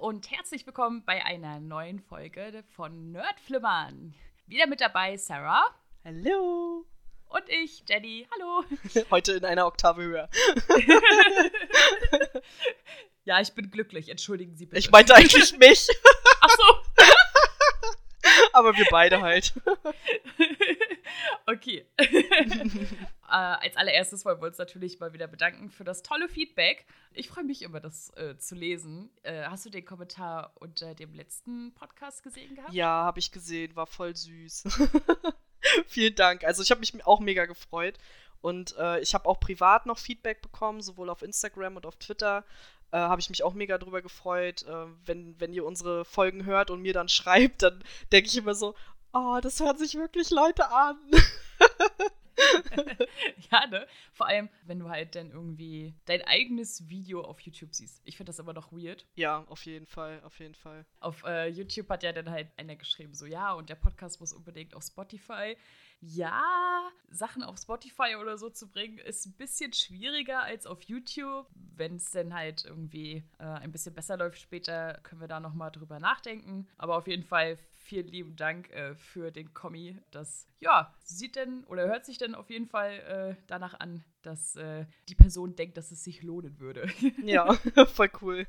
und herzlich willkommen bei einer neuen Folge von Nerdflimmern. Wieder mit dabei Sarah. Hallo. Und ich, Jenny. Hallo. Heute in einer Oktave höher. ja, ich bin glücklich. Entschuldigen Sie bitte. Ich meinte eigentlich mich. Ach so. Aber wir beide halt. okay. Äh, als allererstes wollen wir uns natürlich mal wieder bedanken für das tolle Feedback. Ich freue mich immer, das äh, zu lesen. Äh, hast du den Kommentar unter dem letzten Podcast gesehen gehabt? Ja, habe ich gesehen. War voll süß. Vielen Dank. Also ich habe mich auch mega gefreut. Und äh, ich habe auch privat noch Feedback bekommen, sowohl auf Instagram und auf Twitter. Äh, habe ich mich auch mega drüber gefreut. Äh, wenn, wenn ihr unsere Folgen hört und mir dann schreibt, dann denke ich immer so, oh, das hören sich wirklich Leute an. ja, ne? Vor allem, wenn du halt dann irgendwie dein eigenes Video auf YouTube siehst. Ich finde das immer noch weird. Ja, auf jeden Fall, auf jeden Fall. Auf äh, YouTube hat ja dann halt einer geschrieben, so ja, und der Podcast muss unbedingt auf Spotify. Ja, Sachen auf Spotify oder so zu bringen, ist ein bisschen schwieriger als auf YouTube. Wenn es dann halt irgendwie äh, ein bisschen besser läuft später, können wir da nochmal drüber nachdenken. Aber auf jeden Fall vielen lieben Dank äh, für den Kommi. Das, ja, sieht denn oder hört sich denn auf jeden Fall äh, danach an, dass äh, die Person denkt, dass es sich lohnen würde. ja, voll cool.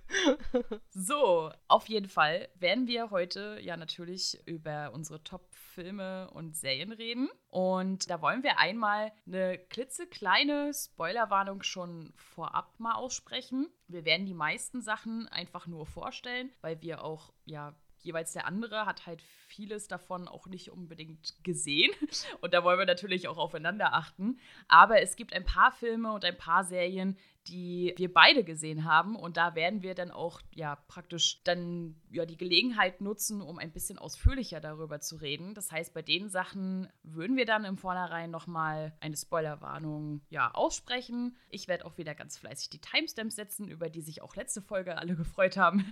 so, auf jeden Fall werden wir heute ja natürlich über unsere Top-Filme und Serien reden. Und da wollen wir einmal eine klitzekleine Spoilerwarnung schon vorab mal aussprechen. Wir werden die meisten Sachen einfach nur vorstellen, weil wir auch ja jeweils der andere hat halt vieles davon auch nicht unbedingt gesehen. Und da wollen wir natürlich auch aufeinander achten. Aber es gibt ein paar Filme und ein paar Serien, die wir beide gesehen haben. Und da werden wir dann auch ja praktisch dann ja die Gelegenheit nutzen, um ein bisschen ausführlicher darüber zu reden. Das heißt, bei den Sachen würden wir dann im Vornherein nochmal eine Spoilerwarnung ja aussprechen. Ich werde auch wieder ganz fleißig die Timestamps setzen, über die sich auch letzte Folge alle gefreut haben.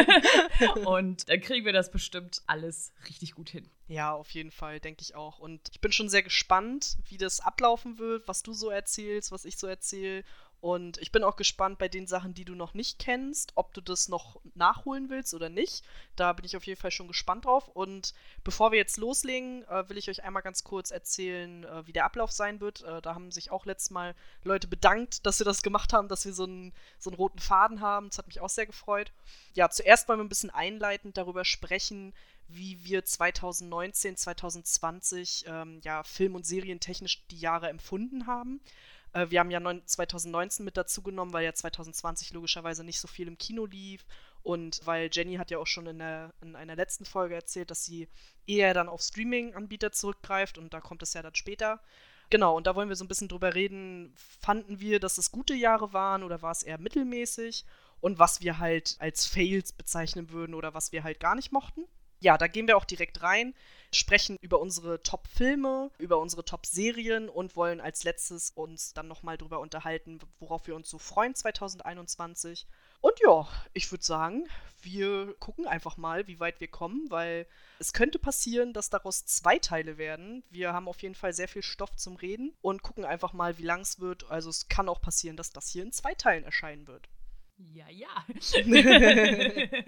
Und dann kriegen wir das bestimmt alles richtig gut hin. Ja, auf jeden Fall, denke ich auch. Und ich bin schon sehr gespannt, wie das ablaufen wird, was du so erzählst, was ich so erzähle und ich bin auch gespannt bei den Sachen, die du noch nicht kennst, ob du das noch nachholen willst oder nicht. Da bin ich auf jeden Fall schon gespannt drauf. Und bevor wir jetzt loslegen, äh, will ich euch einmal ganz kurz erzählen, äh, wie der Ablauf sein wird. Äh, da haben sich auch letztes Mal Leute bedankt, dass wir das gemacht haben, dass wir so einen, so einen roten Faden haben. Das hat mich auch sehr gefreut. Ja, zuerst wollen wir ein bisschen einleitend darüber sprechen, wie wir 2019, 2020 ähm, ja, film- und serientechnisch die Jahre empfunden haben. Äh, wir haben ja 2019 mit dazu genommen, weil ja 2020 logischerweise nicht so viel im Kino lief und weil Jenny hat ja auch schon in, der, in einer letzten Folge erzählt, dass sie eher dann auf Streaming-Anbieter zurückgreift und da kommt es ja dann später. Genau, und da wollen wir so ein bisschen drüber reden. Fanden wir, dass es gute Jahre waren oder war es eher mittelmäßig? Und was wir halt als Fails bezeichnen würden oder was wir halt gar nicht mochten. Ja, da gehen wir auch direkt rein sprechen über unsere Top-Filme, über unsere Top-Serien und wollen als letztes uns dann nochmal drüber unterhalten, worauf wir uns so freuen 2021. Und ja, ich würde sagen, wir gucken einfach mal, wie weit wir kommen, weil es könnte passieren, dass daraus zwei Teile werden. Wir haben auf jeden Fall sehr viel Stoff zum Reden und gucken einfach mal, wie lang es wird. Also es kann auch passieren, dass das hier in zwei Teilen erscheinen wird. Ja, ja.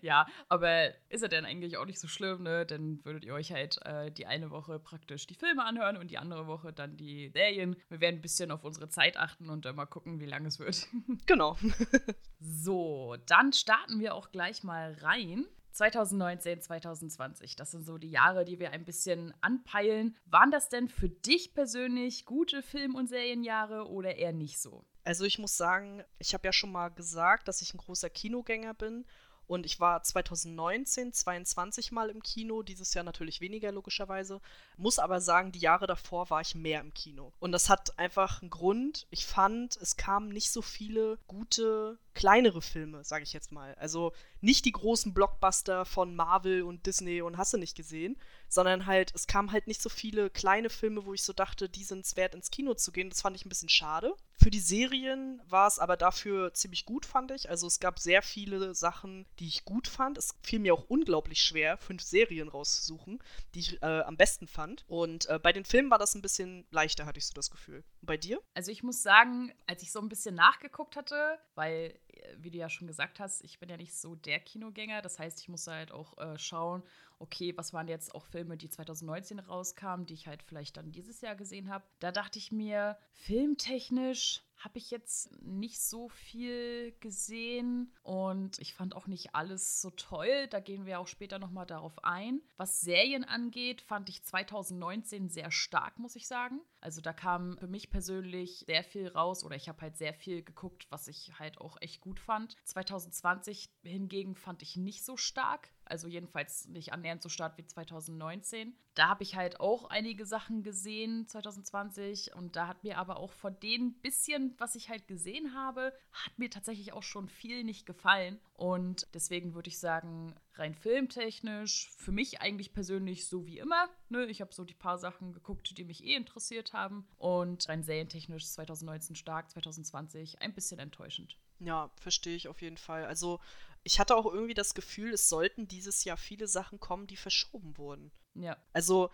ja, aber ist er denn eigentlich auch nicht so schlimm, ne? Dann würdet ihr euch halt äh, die eine Woche praktisch die Filme anhören und die andere Woche dann die Serien. Wir werden ein bisschen auf unsere Zeit achten und dann mal gucken, wie lange es wird. genau. so, dann starten wir auch gleich mal rein. 2019, 2020, das sind so die Jahre, die wir ein bisschen anpeilen. Waren das denn für dich persönlich gute Film- und Serienjahre oder eher nicht so? Also ich muss sagen, ich habe ja schon mal gesagt, dass ich ein großer Kinogänger bin. Und ich war 2019 22 Mal im Kino, dieses Jahr natürlich weniger logischerweise. Muss aber sagen, die Jahre davor war ich mehr im Kino. Und das hat einfach einen Grund. Ich fand, es kamen nicht so viele gute, kleinere Filme, sage ich jetzt mal. Also nicht die großen Blockbuster von Marvel und Disney und hast du nicht gesehen. Sondern halt, es kamen halt nicht so viele kleine Filme, wo ich so dachte, die sind es wert, ins Kino zu gehen. Das fand ich ein bisschen schade. Für die Serien war es aber dafür ziemlich gut, fand ich. Also es gab sehr viele Sachen, die ich gut fand. Es fiel mir auch unglaublich schwer, fünf Serien rauszusuchen, die ich äh, am besten fand. Und äh, bei den Filmen war das ein bisschen leichter, hatte ich so das Gefühl. Und bei dir? Also ich muss sagen, als ich so ein bisschen nachgeguckt hatte, weil, äh, wie du ja schon gesagt hast, ich bin ja nicht so der Kinogänger. Das heißt, ich musste halt auch äh, schauen, okay, was waren jetzt auch Filme, die 2019 rauskamen, die ich halt vielleicht dann dieses Jahr gesehen habe. Da dachte ich mir, filmtechnisch habe ich jetzt nicht so viel gesehen und ich fand auch nicht alles so toll. Da gehen wir auch später nochmal darauf ein. Was Serien angeht, fand ich 2019 sehr stark, muss ich sagen. Also da kam für mich persönlich sehr viel raus oder ich habe halt sehr viel geguckt, was ich halt auch echt gut fand. 2020 hingegen fand ich nicht so stark. Also jedenfalls nicht annähernd so stark wie 2019. Da habe ich halt auch einige Sachen gesehen 2020 und da hat mir aber auch von den bisschen, was ich halt gesehen habe, hat mir tatsächlich auch schon viel nicht gefallen. Und deswegen würde ich sagen, rein filmtechnisch, für mich eigentlich persönlich so wie immer. Ne? Ich habe so die paar Sachen geguckt, die mich eh interessiert haben. Und rein serientechnisch 2019 stark, 2020 ein bisschen enttäuschend. Ja, verstehe ich auf jeden Fall. Also ich hatte auch irgendwie das Gefühl, es sollten dieses Jahr viele Sachen kommen, die verschoben wurden. Ja. Also,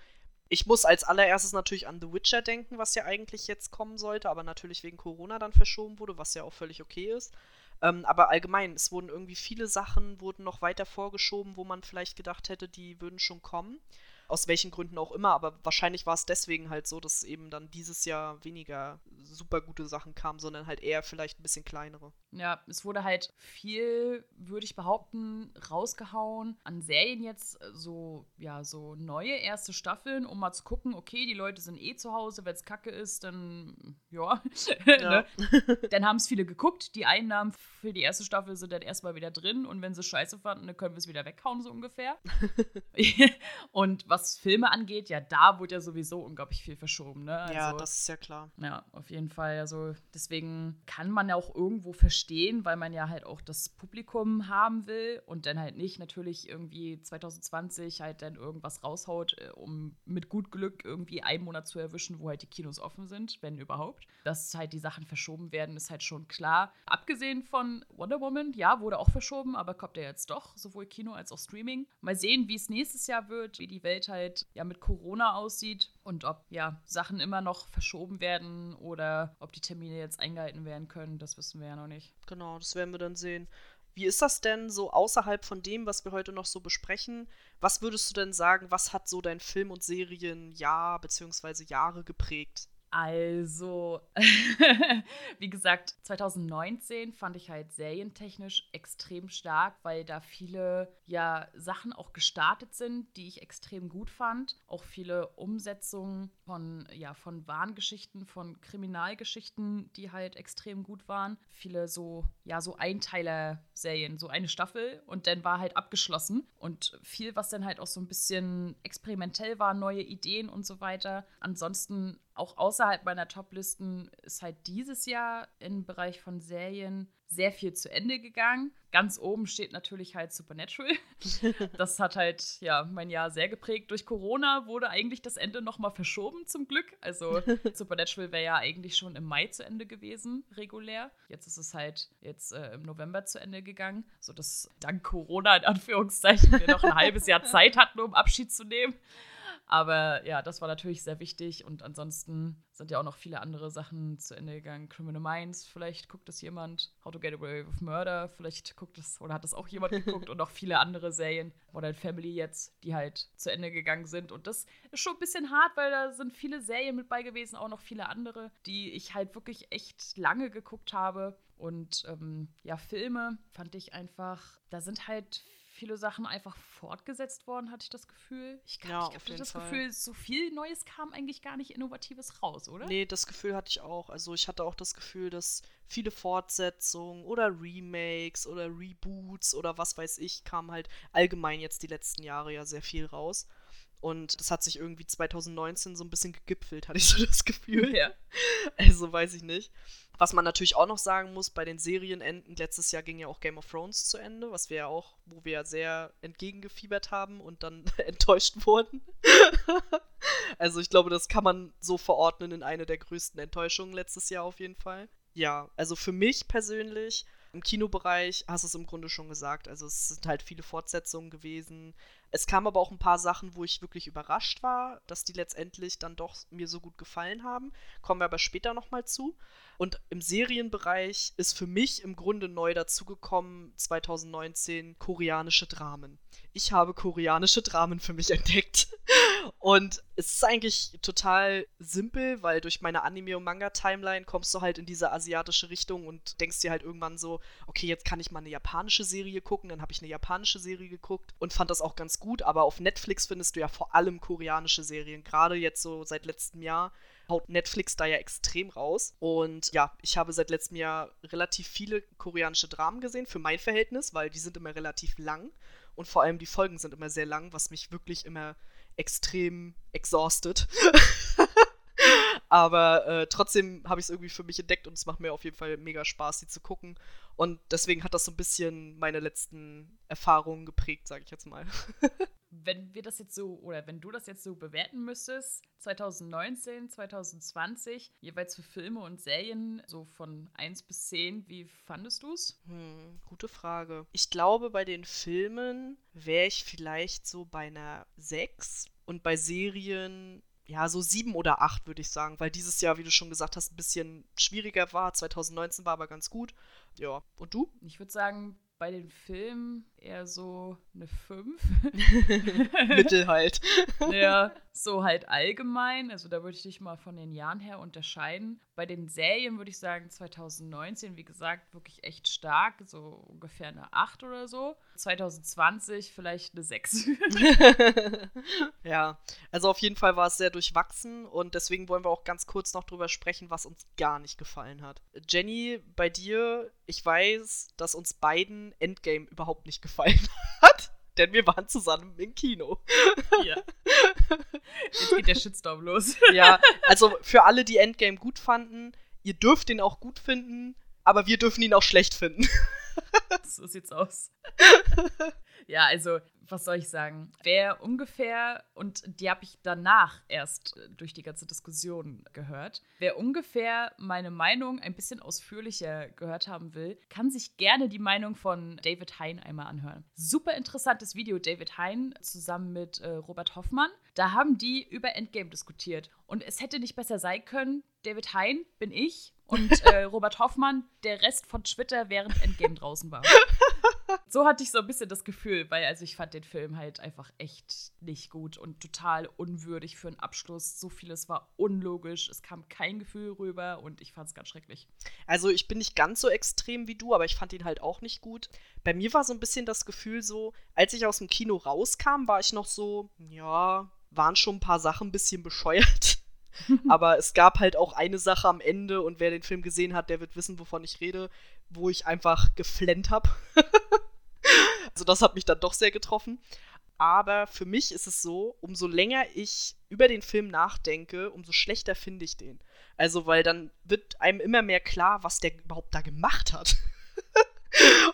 ich muss als allererstes natürlich an The Witcher denken, was ja eigentlich jetzt kommen sollte, aber natürlich wegen Corona dann verschoben wurde, was ja auch völlig okay ist. Ähm, aber allgemein, es wurden irgendwie viele Sachen, wurden noch weiter vorgeschoben, wo man vielleicht gedacht hätte, die würden schon kommen aus welchen Gründen auch immer, aber wahrscheinlich war es deswegen halt so, dass eben dann dieses Jahr weniger super gute Sachen kamen, sondern halt eher vielleicht ein bisschen kleinere. Ja, es wurde halt viel, würde ich behaupten, rausgehauen an Serien jetzt, äh, so, ja, so neue erste Staffeln, um mal zu gucken, okay, die Leute sind eh zu Hause, wenn es kacke ist, dann, ja, ja. ne? dann haben es viele geguckt, die Einnahmen für die erste Staffel sind dann erstmal wieder drin und wenn sie scheiße fanden, dann können wir es wieder weghauen, so ungefähr. und was was Filme angeht, ja, da wurde ja sowieso unglaublich viel verschoben. Ne? Also, ja, das ist ja klar. Ja, auf jeden Fall. Also deswegen kann man ja auch irgendwo verstehen, weil man ja halt auch das Publikum haben will und dann halt nicht natürlich irgendwie 2020 halt dann irgendwas raushaut, äh, um mit gut Glück irgendwie einen Monat zu erwischen, wo halt die Kinos offen sind, wenn überhaupt. Dass halt die Sachen verschoben werden, ist halt schon klar. Abgesehen von Wonder Woman, ja, wurde auch verschoben, aber kommt ja jetzt doch, sowohl Kino als auch Streaming. Mal sehen, wie es nächstes Jahr wird, wie die Welt halt ja mit Corona aussieht und ob ja Sachen immer noch verschoben werden oder ob die Termine jetzt eingehalten werden können, das wissen wir ja noch nicht. Genau, das werden wir dann sehen. Wie ist das denn so außerhalb von dem, was wir heute noch so besprechen? Was würdest du denn sagen, was hat so dein Film- und Serienjahr bzw. Jahre geprägt? Also, wie gesagt, 2019 fand ich halt serientechnisch extrem stark, weil da viele ja Sachen auch gestartet sind, die ich extrem gut fand. Auch viele Umsetzungen von ja von Warngeschichten, von Kriminalgeschichten, die halt extrem gut waren. Viele so ja so Einteiler-Serien, so eine Staffel und dann war halt abgeschlossen und viel, was dann halt auch so ein bisschen experimentell war, neue Ideen und so weiter. Ansonsten auch außerhalb meiner Top-Listen ist halt dieses Jahr im Bereich von Serien sehr viel zu Ende gegangen. Ganz oben steht natürlich halt Supernatural. Das hat halt ja mein Jahr sehr geprägt. Durch Corona wurde eigentlich das Ende nochmal verschoben, zum Glück. Also Supernatural wäre ja eigentlich schon im Mai zu Ende gewesen, regulär. Jetzt ist es halt jetzt äh, im November zu Ende gegangen, sodass dank Corona in Anführungszeichen wir noch ein halbes Jahr Zeit hatten, um Abschied zu nehmen. Aber ja, das war natürlich sehr wichtig und ansonsten sind ja auch noch viele andere Sachen zu Ende gegangen. Criminal Minds, vielleicht guckt es jemand. How to Get Away with Murder, vielleicht guckt es oder hat es auch jemand geguckt und noch viele andere Serien. Modern Family jetzt, die halt zu Ende gegangen sind. Und das ist schon ein bisschen hart, weil da sind viele Serien mit bei gewesen, auch noch viele andere, die ich halt wirklich echt lange geguckt habe. Und ähm, ja, Filme fand ich einfach, da sind halt viele Sachen einfach fortgesetzt worden, hatte ich das Gefühl. Ich, kann, ja, ich habe das Fall. Gefühl, so viel Neues kam eigentlich gar nicht Innovatives raus, oder? Nee, das Gefühl hatte ich auch. Also ich hatte auch das Gefühl, dass viele Fortsetzungen oder Remakes oder Reboots oder was weiß ich, kam halt allgemein jetzt die letzten Jahre ja sehr viel raus. Und das hat sich irgendwie 2019 so ein bisschen gegipfelt, hatte ich so das Gefühl. Ja. Also weiß ich nicht. Was man natürlich auch noch sagen muss, bei den Serienenden, letztes Jahr ging ja auch Game of Thrones zu Ende, was wir ja auch, wo wir ja sehr entgegengefiebert haben und dann enttäuscht wurden. also ich glaube, das kann man so verordnen in eine der größten Enttäuschungen letztes Jahr auf jeden Fall. Ja, also für mich persönlich im Kinobereich hast du es im Grunde schon gesagt. Also es sind halt viele Fortsetzungen gewesen. Es kamen aber auch ein paar Sachen, wo ich wirklich überrascht war, dass die letztendlich dann doch mir so gut gefallen haben. Kommen wir aber später nochmal zu. Und im Serienbereich ist für mich im Grunde neu dazugekommen 2019 koreanische Dramen. Ich habe koreanische Dramen für mich entdeckt. Und es ist eigentlich total simpel, weil durch meine Anime- und Manga-Timeline kommst du halt in diese asiatische Richtung und denkst dir halt irgendwann so, okay, jetzt kann ich mal eine japanische Serie gucken. Dann habe ich eine japanische Serie geguckt und fand das auch ganz gut. Aber auf Netflix findest du ja vor allem koreanische Serien. Gerade jetzt so seit letztem Jahr haut Netflix da ja extrem raus. Und ja, ich habe seit letztem Jahr relativ viele koreanische Dramen gesehen, für mein Verhältnis, weil die sind immer relativ lang. Und vor allem die Folgen sind immer sehr lang, was mich wirklich immer extrem exhausted. Aber äh, trotzdem habe ich es irgendwie für mich entdeckt und es macht mir auf jeden Fall mega Spaß, sie zu gucken. Und deswegen hat das so ein bisschen meine letzten Erfahrungen geprägt, sage ich jetzt mal. wenn wir das jetzt so, oder wenn du das jetzt so bewerten müsstest, 2019, 2020, jeweils für Filme und Serien, so von 1 bis 10, wie fandest du es? Hm, gute Frage. Ich glaube, bei den Filmen wäre ich vielleicht so bei einer 6 und bei Serien ja, so sieben oder acht, würde ich sagen, weil dieses Jahr, wie du schon gesagt hast, ein bisschen schwieriger war. 2019 war aber ganz gut. Ja, und du? Ich würde sagen, bei den Filmen eher so eine 5. Mittel halt. ja, so halt allgemein. Also da würde ich dich mal von den Jahren her unterscheiden. Bei den Serien würde ich sagen 2019, wie gesagt, wirklich echt stark. So ungefähr eine 8 oder so. 2020 vielleicht eine 6. ja, also auf jeden Fall war es sehr durchwachsen und deswegen wollen wir auch ganz kurz noch drüber sprechen, was uns gar nicht gefallen hat. Jenny, bei dir, ich weiß, dass uns beiden Endgame überhaupt nicht gefallen hat. Denn wir waren zusammen im Kino. Ja. Jetzt geht der Shitstorm los. Ja, also für alle, die Endgame gut fanden, ihr dürft ihn auch gut finden, aber wir dürfen ihn auch schlecht finden. So sieht's aus. Ja, also, was soll ich sagen? Wer ungefähr, und die habe ich danach erst äh, durch die ganze Diskussion gehört, wer ungefähr meine Meinung ein bisschen ausführlicher gehört haben will, kann sich gerne die Meinung von David Hein einmal anhören. Super interessantes Video, David Hein zusammen mit äh, Robert Hoffmann. Da haben die über Endgame diskutiert. Und es hätte nicht besser sein können. David Hein bin ich und äh, Robert Hoffmann der Rest von Twitter, während Endgame draußen war. So hatte ich so ein bisschen das Gefühl, weil also ich fand den Film halt einfach echt nicht gut und total unwürdig für einen Abschluss. So vieles war unlogisch, es kam kein Gefühl rüber und ich fand es ganz schrecklich. Also ich bin nicht ganz so extrem wie du, aber ich fand ihn halt auch nicht gut. Bei mir war so ein bisschen das Gefühl so, als ich aus dem Kino rauskam, war ich noch so, ja, waren schon ein paar Sachen ein bisschen bescheuert. Aber es gab halt auch eine Sache am Ende und wer den Film gesehen hat, der wird wissen, wovon ich rede, wo ich einfach geflennt habe. also das hat mich dann doch sehr getroffen. Aber für mich ist es so, umso länger ich über den Film nachdenke, umso schlechter finde ich den. Also, weil dann wird einem immer mehr klar, was der überhaupt da gemacht hat.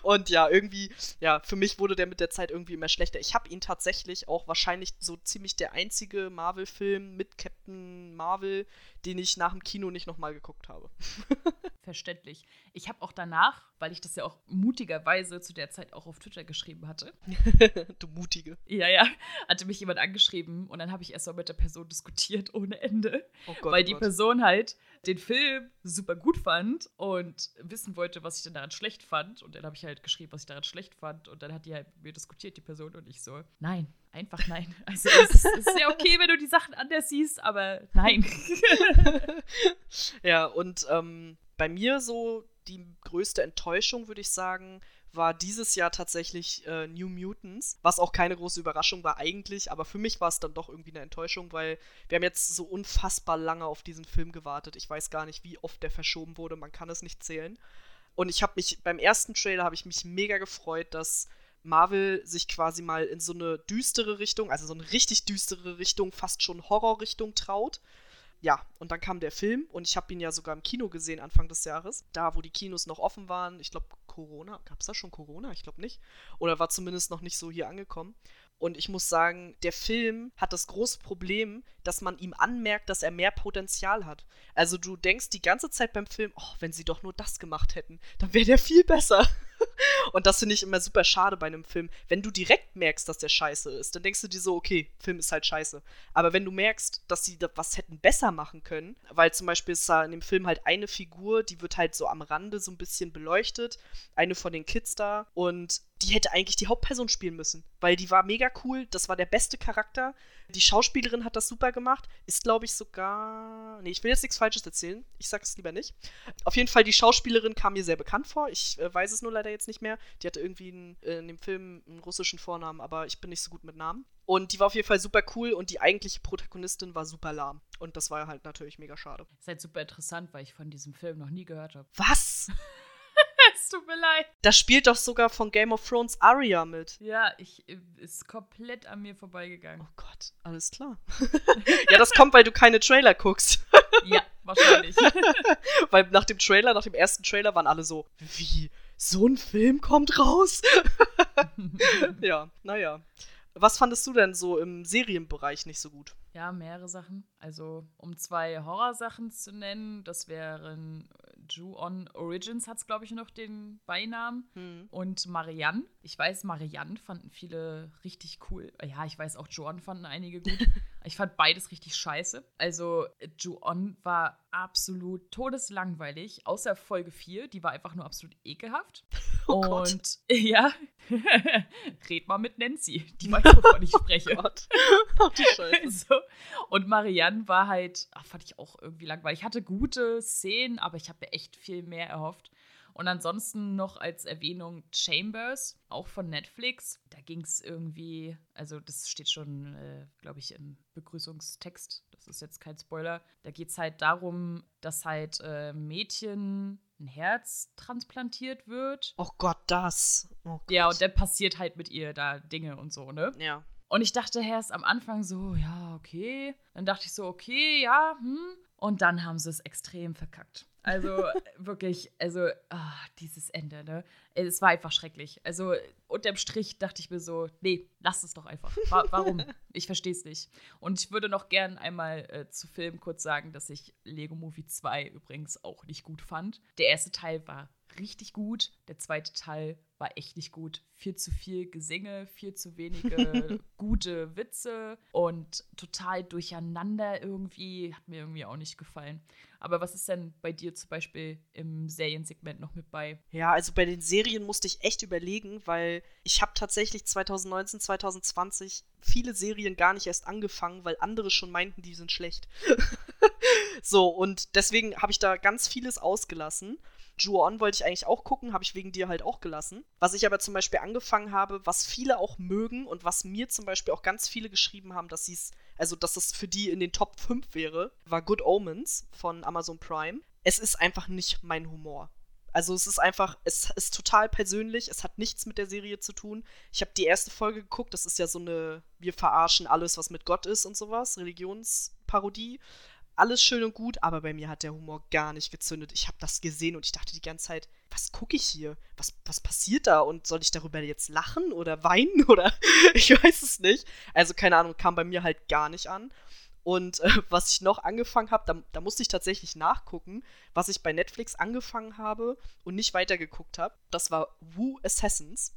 Und ja, irgendwie, ja, für mich wurde der mit der Zeit irgendwie immer schlechter. Ich habe ihn tatsächlich auch wahrscheinlich so ziemlich der einzige Marvel-Film mit Captain Marvel, den ich nach dem Kino nicht nochmal geguckt habe. Verständlich. Ich habe auch danach, weil ich das ja auch mutigerweise zu der Zeit auch auf Twitter geschrieben hatte. du Mutige. Ja, ja. Hatte mich jemand angeschrieben und dann habe ich erst mal mit der Person diskutiert ohne Ende. Oh Gott, weil oh die Gott. Person halt den Film super gut fand und wissen wollte, was ich denn daran schlecht fand. Und dann habe ich halt geschrieben, was ich daran schlecht fand. Und dann hat die halt mit mir diskutiert, die Person, und ich so, nein, einfach nein. Also es ist, es ist ja okay, wenn du die Sachen anders siehst, aber nein. ja, und ähm, bei mir so die größte Enttäuschung, würde ich sagen, war dieses Jahr tatsächlich äh, New Mutants, was auch keine große Überraschung war eigentlich, aber für mich war es dann doch irgendwie eine Enttäuschung, weil wir haben jetzt so unfassbar lange auf diesen Film gewartet. Ich weiß gar nicht, wie oft der verschoben wurde, man kann es nicht zählen. Und ich habe mich beim ersten Trailer habe ich mich mega gefreut, dass Marvel sich quasi mal in so eine düstere Richtung, also so eine richtig düstere Richtung, fast schon Horrorrichtung traut. Ja, und dann kam der Film und ich habe ihn ja sogar im Kino gesehen Anfang des Jahres. Da, wo die Kinos noch offen waren. Ich glaube, Corona. Gab es da schon Corona? Ich glaube nicht. Oder war zumindest noch nicht so hier angekommen. Und ich muss sagen, der Film hat das große Problem, dass man ihm anmerkt, dass er mehr Potenzial hat. Also du denkst die ganze Zeit beim Film, oh, wenn sie doch nur das gemacht hätten, dann wäre der viel besser. Und das finde ich immer super schade bei einem Film. Wenn du direkt merkst, dass der scheiße ist, dann denkst du dir so, okay, Film ist halt scheiße. Aber wenn du merkst, dass sie was hätten besser machen können, weil zum Beispiel ist da in dem Film halt eine Figur, die wird halt so am Rande so ein bisschen beleuchtet, eine von den Kids da und die hätte eigentlich die Hauptperson spielen müssen, weil die war mega cool, das war der beste Charakter. Die Schauspielerin hat das super gemacht, ist glaube ich sogar, nee, ich will jetzt nichts falsches erzählen, ich sag's lieber nicht. Auf jeden Fall die Schauspielerin kam mir sehr bekannt vor, ich äh, weiß es nur leider jetzt nicht mehr. Die hatte irgendwie einen, äh, in dem Film einen russischen Vornamen, aber ich bin nicht so gut mit Namen. Und die war auf jeden Fall super cool und die eigentliche Protagonistin war super lahm. Und das war halt natürlich mega schade. Das ist halt super interessant, weil ich von diesem Film noch nie gehört habe. Was? es tut mir leid. Da spielt doch sogar von Game of Thrones Arya mit. Ja, ich ist komplett an mir vorbeigegangen. Oh Gott, alles klar. ja, das kommt, weil du keine Trailer guckst. ja, wahrscheinlich. weil nach dem Trailer, nach dem ersten Trailer waren alle so, wie? So ein Film kommt raus? ja, naja. Was fandest du denn so im Serienbereich nicht so gut? Ja, mehrere Sachen. Also, um zwei Horrorsachen zu nennen, das wären Ju-On Origins, hat es, glaube ich, noch den Beinamen. Hm. Und Marianne. Ich weiß, Marianne fanden viele richtig cool. Ja, ich weiß, auch Ju-On fanden einige gut. ich fand beides richtig scheiße. Also, Ju-On war absolut todeslangweilig, außer Folge 4. Die war einfach nur absolut ekelhaft. Oh und Gott. ja, red mal mit Nancy. Die weiß, wovon ich spreche. Oh Gott. Ach, die Scheiße. Also, und Marianne war halt, ach, fand ich auch irgendwie langweilig. Ich hatte gute Szenen, aber ich habe mir echt viel mehr erhofft. Und ansonsten noch als Erwähnung Chambers, auch von Netflix. Da ging es irgendwie, also das steht schon, äh, glaube ich, im Begrüßungstext. Das ist jetzt kein Spoiler. Da geht es halt darum, dass halt äh, Mädchen ein Herz transplantiert wird. Oh Gott, das. Oh Gott. Ja, und dann passiert halt mit ihr da Dinge und so, ne? Ja. Und ich dachte erst am Anfang so, ja, okay. Dann dachte ich so, okay, ja, hm. Und dann haben sie es extrem verkackt. Also wirklich, also ah, dieses Ende, ne? Es war einfach schrecklich. Also unterm Strich dachte ich mir so, nee, lass es doch einfach. Wa warum? ich verstehe es nicht. Und ich würde noch gern einmal äh, zu Film kurz sagen, dass ich Lego Movie 2 übrigens auch nicht gut fand. Der erste Teil war richtig gut, der zweite Teil war echt nicht gut. Viel zu viel Gesinge, viel zu wenige gute Witze und total durcheinander irgendwie. Hat mir irgendwie auch nicht gefallen. Aber was ist denn bei dir zum Beispiel im Seriensegment noch mit bei? Ja, also bei den Serien musste ich echt überlegen, weil ich habe tatsächlich 2019, 2020 viele Serien gar nicht erst angefangen, weil andere schon meinten, die sind schlecht. so, und deswegen habe ich da ganz vieles ausgelassen. Ju-On wollte ich eigentlich auch gucken, habe ich wegen dir halt auch gelassen. Was ich aber zum Beispiel angefangen habe, was viele auch mögen und was mir zum Beispiel auch ganz viele geschrieben haben, dass sie es, also dass es für die in den Top 5 wäre, war Good Omens von Amazon Prime. Es ist einfach nicht mein Humor. Also es ist einfach, es ist total persönlich, es hat nichts mit der Serie zu tun. Ich habe die erste Folge geguckt, das ist ja so eine, wir verarschen alles, was mit Gott ist und sowas, Religionsparodie alles schön und gut, aber bei mir hat der Humor gar nicht gezündet. Ich habe das gesehen und ich dachte die ganze Zeit, was gucke ich hier? Was, was passiert da? Und soll ich darüber jetzt lachen oder weinen oder ich weiß es nicht. Also keine Ahnung, kam bei mir halt gar nicht an. Und äh, was ich noch angefangen habe, da, da, musste ich tatsächlich nachgucken, was ich bei Netflix angefangen habe und nicht weitergeguckt habe. Das war Wu Assassins.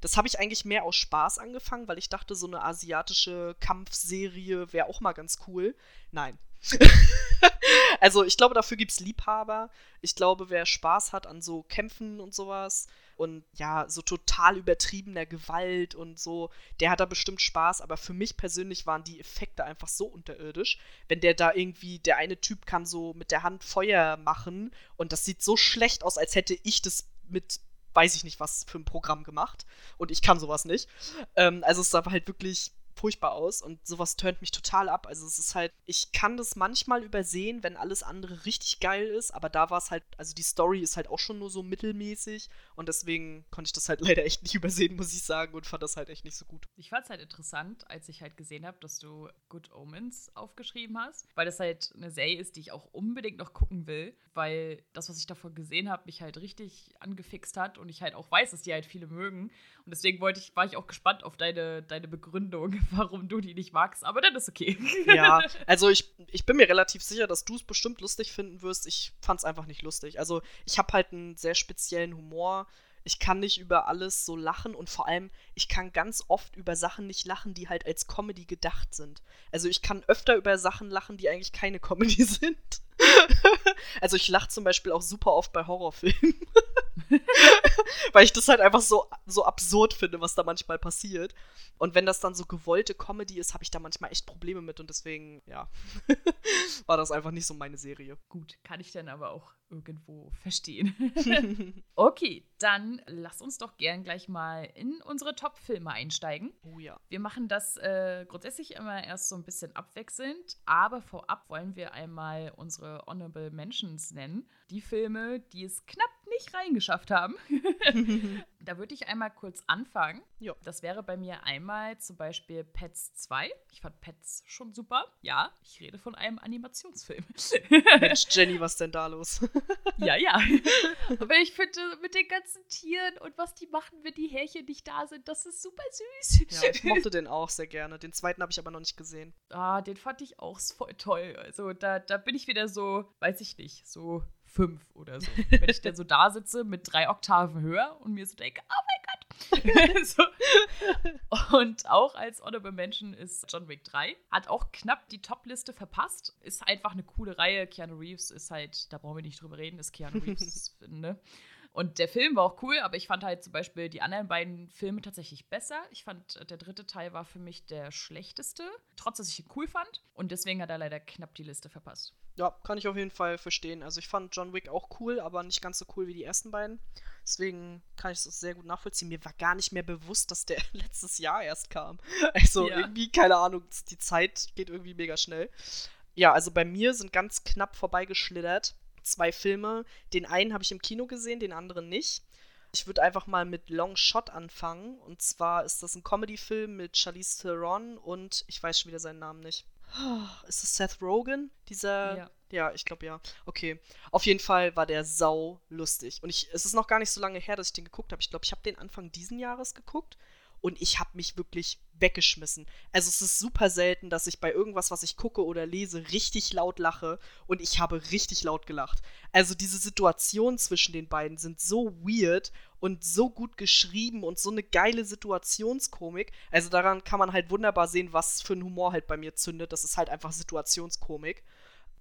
Das habe ich eigentlich mehr aus Spaß angefangen, weil ich dachte, so eine asiatische Kampfserie wäre auch mal ganz cool. Nein, also ich glaube, dafür gibt es Liebhaber. Ich glaube, wer Spaß hat an so Kämpfen und sowas und ja, so total übertriebener Gewalt und so, der hat da bestimmt Spaß. Aber für mich persönlich waren die Effekte einfach so unterirdisch. Wenn der da irgendwie, der eine Typ kann so mit der Hand Feuer machen und das sieht so schlecht aus, als hätte ich das mit weiß ich nicht was für ein Programm gemacht und ich kann sowas nicht. Ähm, also es war halt wirklich furchtbar aus und sowas turnt mich total ab. Also es ist halt, ich kann das manchmal übersehen, wenn alles andere richtig geil ist, aber da war es halt, also die Story ist halt auch schon nur so mittelmäßig und deswegen konnte ich das halt leider echt nicht übersehen, muss ich sagen, und fand das halt echt nicht so gut. Ich fand es halt interessant, als ich halt gesehen habe, dass du Good Omens aufgeschrieben hast, weil das halt eine Serie ist, die ich auch unbedingt noch gucken will, weil das, was ich davon gesehen habe, mich halt richtig angefixt hat und ich halt auch weiß, dass die halt viele mögen. Und deswegen wollte ich, war ich auch gespannt auf deine, deine Begründung, warum du die nicht magst. Aber dann ist okay. Ja, also ich, ich bin mir relativ sicher, dass du es bestimmt lustig finden wirst. Ich fand es einfach nicht lustig. Also ich habe halt einen sehr speziellen Humor. Ich kann nicht über alles so lachen und vor allem, ich kann ganz oft über Sachen nicht lachen, die halt als Comedy gedacht sind. Also ich kann öfter über Sachen lachen, die eigentlich keine Comedy sind. also ich lache zum Beispiel auch super oft bei Horrorfilmen. Weil ich das halt einfach so, so absurd finde, was da manchmal passiert. Und wenn das dann so gewollte Comedy ist, habe ich da manchmal echt Probleme mit und deswegen, ja, war das einfach nicht so meine Serie. Gut, kann ich dann aber auch irgendwo verstehen. okay, dann lass uns doch gern gleich mal in unsere Top-Filme einsteigen. Oh ja. Wir machen das äh, grundsätzlich immer erst so ein bisschen abwechselnd, aber vorab wollen wir einmal unsere Honorable Mentions nennen. Die Filme, die es knapp nicht reingeschafft haben. da würde ich einmal kurz anfangen. Jo. Das wäre bei mir einmal zum Beispiel Pets 2. Ich fand Pets schon super. Ja, ich rede von einem Animationsfilm. Mensch, Jenny, was denn da los? ja, ja. Aber ich finde, mit den ganzen Tieren und was die machen, wenn die Härchen nicht da sind, das ist super süß. Ja, ich mochte den auch sehr gerne. Den zweiten habe ich aber noch nicht gesehen. Ah, den fand ich auch voll toll. Also da, da bin ich wieder so, weiß ich nicht, so fünf oder so. Wenn ich dann so da sitze mit drei Oktaven höher und mir so denke, oh mein Gott. so. Und auch als Honorable Mention ist John Wick 3. Hat auch knapp die Top-Liste verpasst. Ist einfach eine coole Reihe. Keanu Reeves ist halt, da brauchen wir nicht drüber reden, ist Keanu Reeves, ne? Und der Film war auch cool, aber ich fand halt zum Beispiel die anderen beiden Filme tatsächlich besser. Ich fand, der dritte Teil war für mich der schlechteste, trotz dass ich ihn cool fand. Und deswegen hat er leider knapp die Liste verpasst. Ja, kann ich auf jeden Fall verstehen. Also ich fand John Wick auch cool, aber nicht ganz so cool wie die ersten beiden. Deswegen kann ich es sehr gut nachvollziehen. Mir war gar nicht mehr bewusst, dass der letztes Jahr erst kam. Also ja. irgendwie, keine Ahnung, die Zeit geht irgendwie mega schnell. Ja, also bei mir sind ganz knapp vorbeigeschlittert zwei Filme. Den einen habe ich im Kino gesehen, den anderen nicht. Ich würde einfach mal mit Long Shot anfangen. Und zwar ist das ein Comedy-Film mit Charlize Theron und ich weiß schon wieder seinen Namen nicht. Ist das Seth Rogen? Dieser. Ja. Ja, ich glaube ja. Okay. Auf jeden Fall war der sau lustig. Und ich, es ist noch gar nicht so lange her, dass ich den geguckt habe. Ich glaube, ich habe den Anfang diesen Jahres geguckt und ich habe mich wirklich weggeschmissen. Also es ist super selten, dass ich bei irgendwas, was ich gucke oder lese, richtig laut lache und ich habe richtig laut gelacht. Also diese Situationen zwischen den beiden sind so weird und so gut geschrieben und so eine geile Situationskomik. Also daran kann man halt wunderbar sehen, was für ein Humor halt bei mir zündet. Das ist halt einfach Situationskomik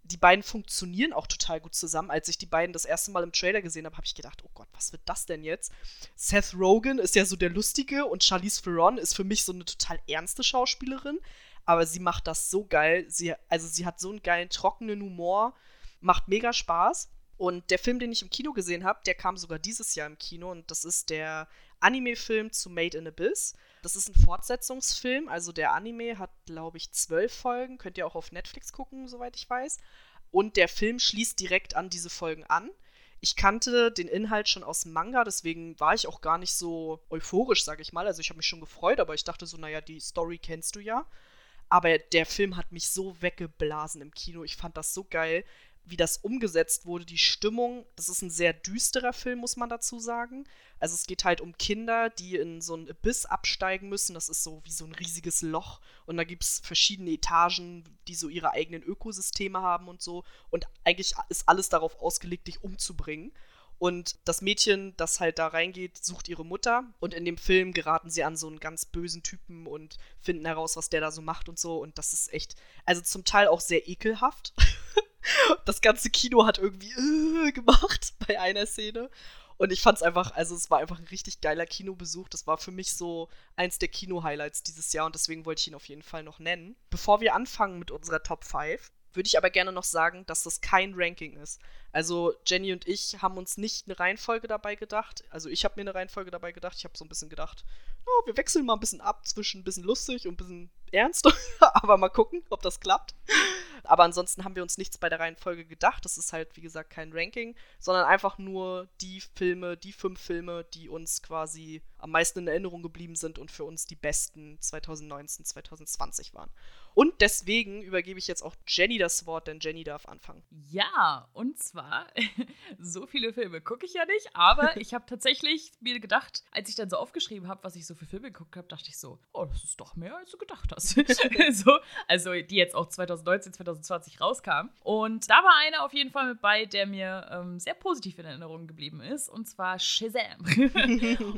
die beiden funktionieren auch total gut zusammen. Als ich die beiden das erste Mal im Trailer gesehen habe, habe ich gedacht, oh Gott, was wird das denn jetzt? Seth Rogen ist ja so der Lustige und Charlize Theron ist für mich so eine total ernste Schauspielerin. Aber sie macht das so geil. Sie, also sie hat so einen geilen, trockenen Humor. Macht mega Spaß. Und der Film, den ich im Kino gesehen habe, der kam sogar dieses Jahr im Kino. Und das ist der Anime-Film zu Made in Abyss. Das ist ein Fortsetzungsfilm, also der Anime hat, glaube ich, zwölf Folgen. Könnt ihr auch auf Netflix gucken, soweit ich weiß. Und der Film schließt direkt an diese Folgen an. Ich kannte den Inhalt schon aus dem Manga, deswegen war ich auch gar nicht so euphorisch, sage ich mal. Also ich habe mich schon gefreut, aber ich dachte so, naja, die Story kennst du ja. Aber der Film hat mich so weggeblasen im Kino. Ich fand das so geil wie das umgesetzt wurde, die Stimmung. Das ist ein sehr düsterer Film, muss man dazu sagen. Also es geht halt um Kinder, die in so ein Abyss absteigen müssen. Das ist so wie so ein riesiges Loch. Und da gibt es verschiedene Etagen, die so ihre eigenen Ökosysteme haben und so. Und eigentlich ist alles darauf ausgelegt, dich umzubringen. Und das Mädchen, das halt da reingeht, sucht ihre Mutter. Und in dem Film geraten sie an so einen ganz bösen Typen und finden heraus, was der da so macht und so. Und das ist echt, also zum Teil auch sehr ekelhaft. das ganze Kino hat irgendwie äh, gemacht bei einer Szene. Und ich fand es einfach, also es war einfach ein richtig geiler Kinobesuch. Das war für mich so eins der Kino-Highlights dieses Jahr und deswegen wollte ich ihn auf jeden Fall noch nennen. Bevor wir anfangen mit unserer Top 5, würde ich aber gerne noch sagen, dass das kein Ranking ist. Also Jenny und ich haben uns nicht eine Reihenfolge dabei gedacht. Also ich habe mir eine Reihenfolge dabei gedacht. Ich habe so ein bisschen gedacht, oh, wir wechseln mal ein bisschen ab zwischen ein bisschen lustig und ein bisschen ernst. aber mal gucken, ob das klappt. Aber ansonsten haben wir uns nichts bei der Reihenfolge gedacht. Das ist halt, wie gesagt, kein Ranking, sondern einfach nur die Filme, die fünf Filme, die uns quasi am meisten in Erinnerung geblieben sind und für uns die besten 2019, 2020 waren. Und deswegen übergebe ich jetzt auch Jenny das Wort, denn Jenny darf anfangen. Ja, und zwar, so viele Filme gucke ich ja nicht, aber ich habe tatsächlich mir gedacht, als ich dann so aufgeschrieben habe, was ich so für Filme geguckt habe, dachte ich so, oh, das ist doch mehr, als du gedacht hast. so, also die jetzt auch 2019, 2020 rauskamen. Und da war einer auf jeden Fall mit bei, der mir ähm, sehr positiv in Erinnerung geblieben ist, und zwar Shazam.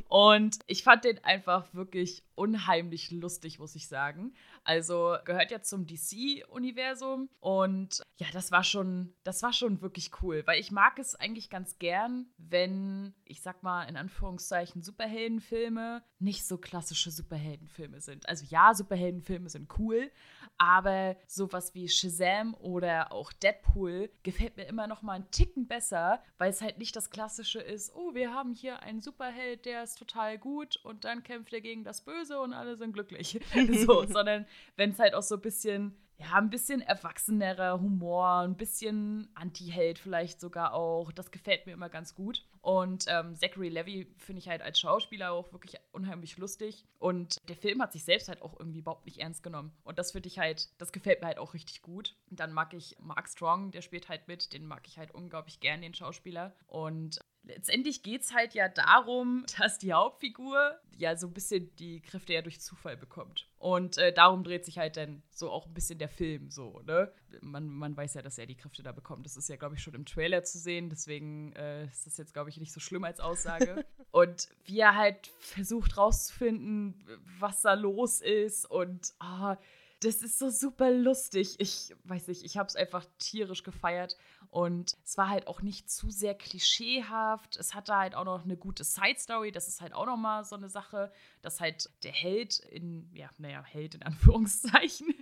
und ich fand den einfach wirklich unheimlich lustig, muss ich sagen. Also gehört ja zum DC-Universum und ja, das war schon, das war schon wirklich cool, weil ich mag es eigentlich ganz gern, wenn, ich sag mal in Anführungszeichen, Superheldenfilme nicht so klassische Superheldenfilme sind. Also ja, Superheldenfilme sind cool, aber sowas wie Shazam oder auch Deadpool gefällt mir immer noch mal einen Ticken besser, weil es halt nicht das Klassische ist, oh, wir haben hier einen Superheld, der ist total gut und dann kämpft er gegen das Böse und alle sind glücklich. so, sondern wenn es halt auch so ein bisschen ja, ein bisschen erwachsenerer Humor, ein bisschen Anti-Held vielleicht sogar auch. Das gefällt mir immer ganz gut. Und ähm, Zachary Levy finde ich halt als Schauspieler auch wirklich unheimlich lustig. Und der Film hat sich selbst halt auch irgendwie überhaupt nicht ernst genommen. Und das finde ich halt, das gefällt mir halt auch richtig gut. Und dann mag ich Mark Strong, der spielt halt mit, den mag ich halt unglaublich gern, den Schauspieler. Und letztendlich geht es halt ja darum, dass die Hauptfigur ja so ein bisschen die Kräfte ja durch Zufall bekommt. Und äh, darum dreht sich halt dann so auch ein bisschen der Film so, ne? Man, man weiß ja, dass er die Kräfte da bekommt. Das ist ja, glaube ich, schon im Trailer zu sehen. Deswegen äh, ist das jetzt, glaube ich, nicht so schlimm als Aussage. und wie er halt versucht rauszufinden, was da los ist und ah, das ist so super lustig. Ich weiß nicht, ich habe es einfach tierisch gefeiert. Und es war halt auch nicht zu sehr klischeehaft. Es hatte halt auch noch eine gute Side-Story. Das ist halt auch noch mal so eine Sache, dass halt der Held in, ja, naja, Held in Anführungszeichen,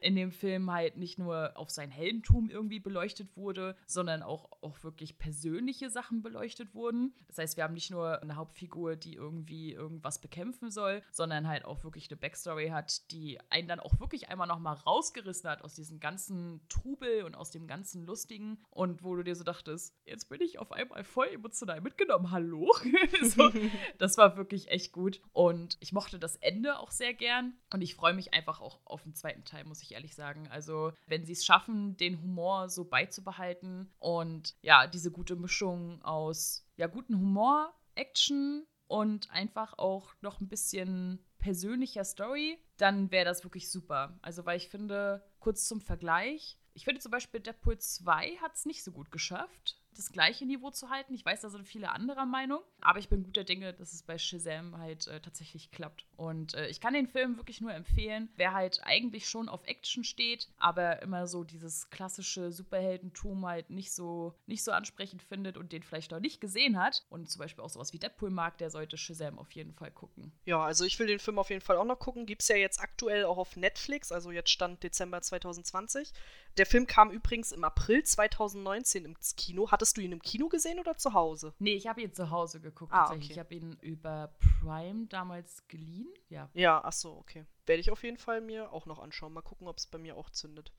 in dem Film halt nicht nur auf sein Heldentum irgendwie beleuchtet wurde, sondern auch, auch wirklich persönliche Sachen beleuchtet wurden. Das heißt, wir haben nicht nur eine Hauptfigur, die irgendwie irgendwas bekämpfen soll, sondern halt auch wirklich eine Backstory hat, die einen dann auch wirklich einmal noch mal rausgerissen hat aus diesem ganzen Trubel und aus dem ganzen Lustigen und wo du dir so dachtest, jetzt bin ich auf einmal voll emotional mitgenommen, hallo? so, das war wirklich echt gut und ich mochte das Ende auch sehr gern und ich freue mich einfach auch auf den zweiten Teil, muss ich ehrlich sagen. Also, wenn sie es schaffen, den Humor so beizubehalten und ja, diese gute Mischung aus ja, guten Humor, Action und einfach auch noch ein bisschen persönlicher Story, dann wäre das wirklich super. Also, weil ich finde, kurz zum Vergleich, ich finde zum Beispiel Deadpool 2 hat es nicht so gut geschafft das gleiche Niveau zu halten. Ich weiß, da sind viele anderer Meinung, aber ich bin guter Dinge, dass es bei Shazam halt äh, tatsächlich klappt. Und äh, ich kann den Film wirklich nur empfehlen, wer halt eigentlich schon auf Action steht, aber immer so dieses klassische Superheldentum halt nicht so, nicht so ansprechend findet und den vielleicht noch nicht gesehen hat und zum Beispiel auch sowas wie Deadpool mag, der sollte Shazam auf jeden Fall gucken. Ja, also ich will den Film auf jeden Fall auch noch gucken. Gibt es ja jetzt aktuell auch auf Netflix, also jetzt stand Dezember 2020. Der Film kam übrigens im April 2019 ins Kino. Hattest du ihn im Kino gesehen oder zu Hause? Nee, ich habe ihn zu Hause geguckt. Ah, okay. Ich habe ihn über Prime damals geliehen. Ja. Ja, ach so, okay. Werde ich auf jeden Fall mir auch noch anschauen. Mal gucken, ob es bei mir auch zündet.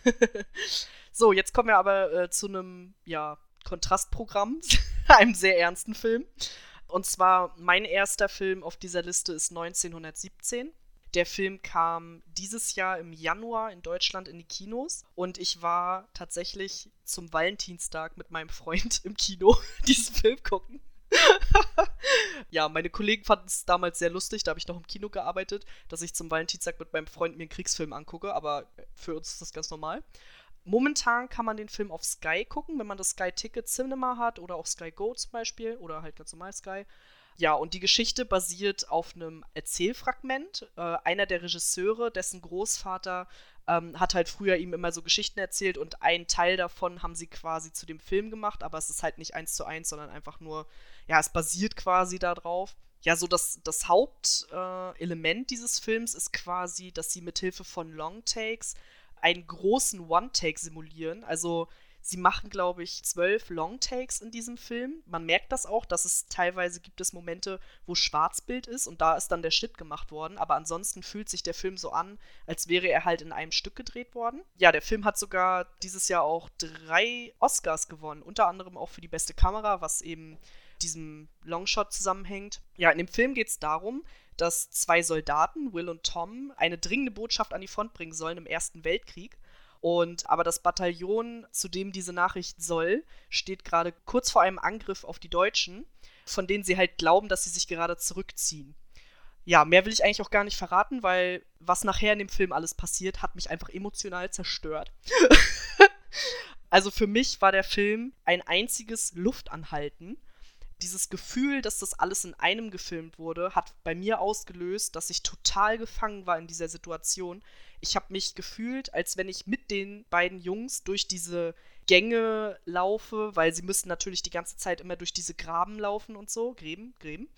so, jetzt kommen wir aber äh, zu einem, ja, Kontrastprogramm, einem sehr ernsten Film. Und zwar mein erster Film auf dieser Liste ist 1917. Der Film kam dieses Jahr im Januar in Deutschland in die Kinos und ich war tatsächlich zum Valentinstag mit meinem Freund im Kino diesen Film gucken. ja, meine Kollegen fanden es damals sehr lustig, da habe ich noch im Kino gearbeitet, dass ich zum Valentinstag mit meinem Freund mir einen Kriegsfilm angucke, aber für uns ist das ganz normal. Momentan kann man den Film auf Sky gucken, wenn man das Sky Ticket Cinema hat oder auch Sky Go zum Beispiel oder halt ganz normal Sky. Ja, und die Geschichte basiert auf einem Erzählfragment. Äh, einer der Regisseure, dessen Großvater ähm, hat halt früher ihm immer so Geschichten erzählt und einen Teil davon haben sie quasi zu dem Film gemacht, aber es ist halt nicht eins zu eins, sondern einfach nur, ja, es basiert quasi darauf. Ja, so das, das Hauptelement äh, dieses Films ist quasi, dass sie mithilfe von Longtakes einen großen One-Take simulieren. Also Sie machen, glaube ich, zwölf Long-Takes in diesem Film. Man merkt das auch, dass es teilweise gibt es Momente, wo Schwarzbild ist und da ist dann der Schnitt gemacht worden. Aber ansonsten fühlt sich der Film so an, als wäre er halt in einem Stück gedreht worden. Ja, der Film hat sogar dieses Jahr auch drei Oscars gewonnen. Unter anderem auch für die beste Kamera, was eben diesem Longshot zusammenhängt. Ja, in dem Film geht es darum, dass zwei Soldaten, Will und Tom, eine dringende Botschaft an die Front bringen sollen im Ersten Weltkrieg. Und aber das Bataillon, zu dem diese Nachricht soll, steht gerade kurz vor einem Angriff auf die Deutschen, von denen sie halt glauben, dass sie sich gerade zurückziehen. Ja, mehr will ich eigentlich auch gar nicht verraten, weil was nachher in dem Film alles passiert, hat mich einfach emotional zerstört. also für mich war der Film ein einziges Luftanhalten dieses Gefühl, dass das alles in einem gefilmt wurde, hat bei mir ausgelöst, dass ich total gefangen war in dieser Situation. Ich habe mich gefühlt, als wenn ich mit den beiden Jungs durch diese Gänge laufe, weil sie müssen natürlich die ganze Zeit immer durch diese Graben laufen und so. Gräben, Gräben.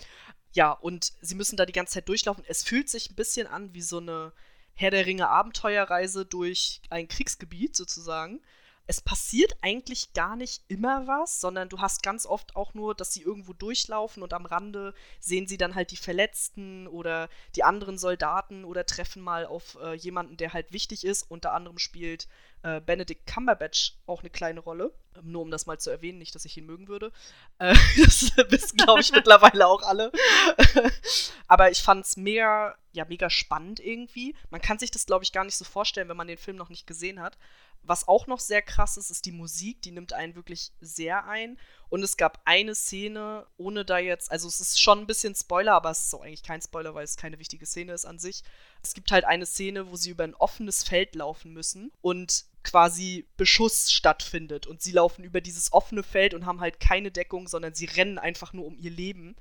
Ja, und sie müssen da die ganze Zeit durchlaufen. Es fühlt sich ein bisschen an wie so eine Herr der Ringe Abenteuerreise durch ein Kriegsgebiet sozusagen es passiert eigentlich gar nicht immer was, sondern du hast ganz oft auch nur, dass sie irgendwo durchlaufen und am Rande sehen sie dann halt die Verletzten oder die anderen Soldaten oder treffen mal auf äh, jemanden, der halt wichtig ist. Unter anderem spielt äh, Benedict Cumberbatch auch eine kleine Rolle. Ähm, nur um das mal zu erwähnen, nicht, dass ich ihn mögen würde. Äh, das wissen, glaube ich, mittlerweile auch alle. Aber ich fand es mega, ja, mega spannend irgendwie. Man kann sich das, glaube ich, gar nicht so vorstellen, wenn man den Film noch nicht gesehen hat. Was auch noch sehr krass ist, ist die Musik. Die nimmt einen wirklich sehr ein. Und es gab eine Szene, ohne da jetzt, also es ist schon ein bisschen Spoiler, aber es ist auch eigentlich kein Spoiler, weil es keine wichtige Szene ist an sich. Es gibt halt eine Szene, wo sie über ein offenes Feld laufen müssen und quasi Beschuss stattfindet. Und sie laufen über dieses offene Feld und haben halt keine Deckung, sondern sie rennen einfach nur um ihr Leben.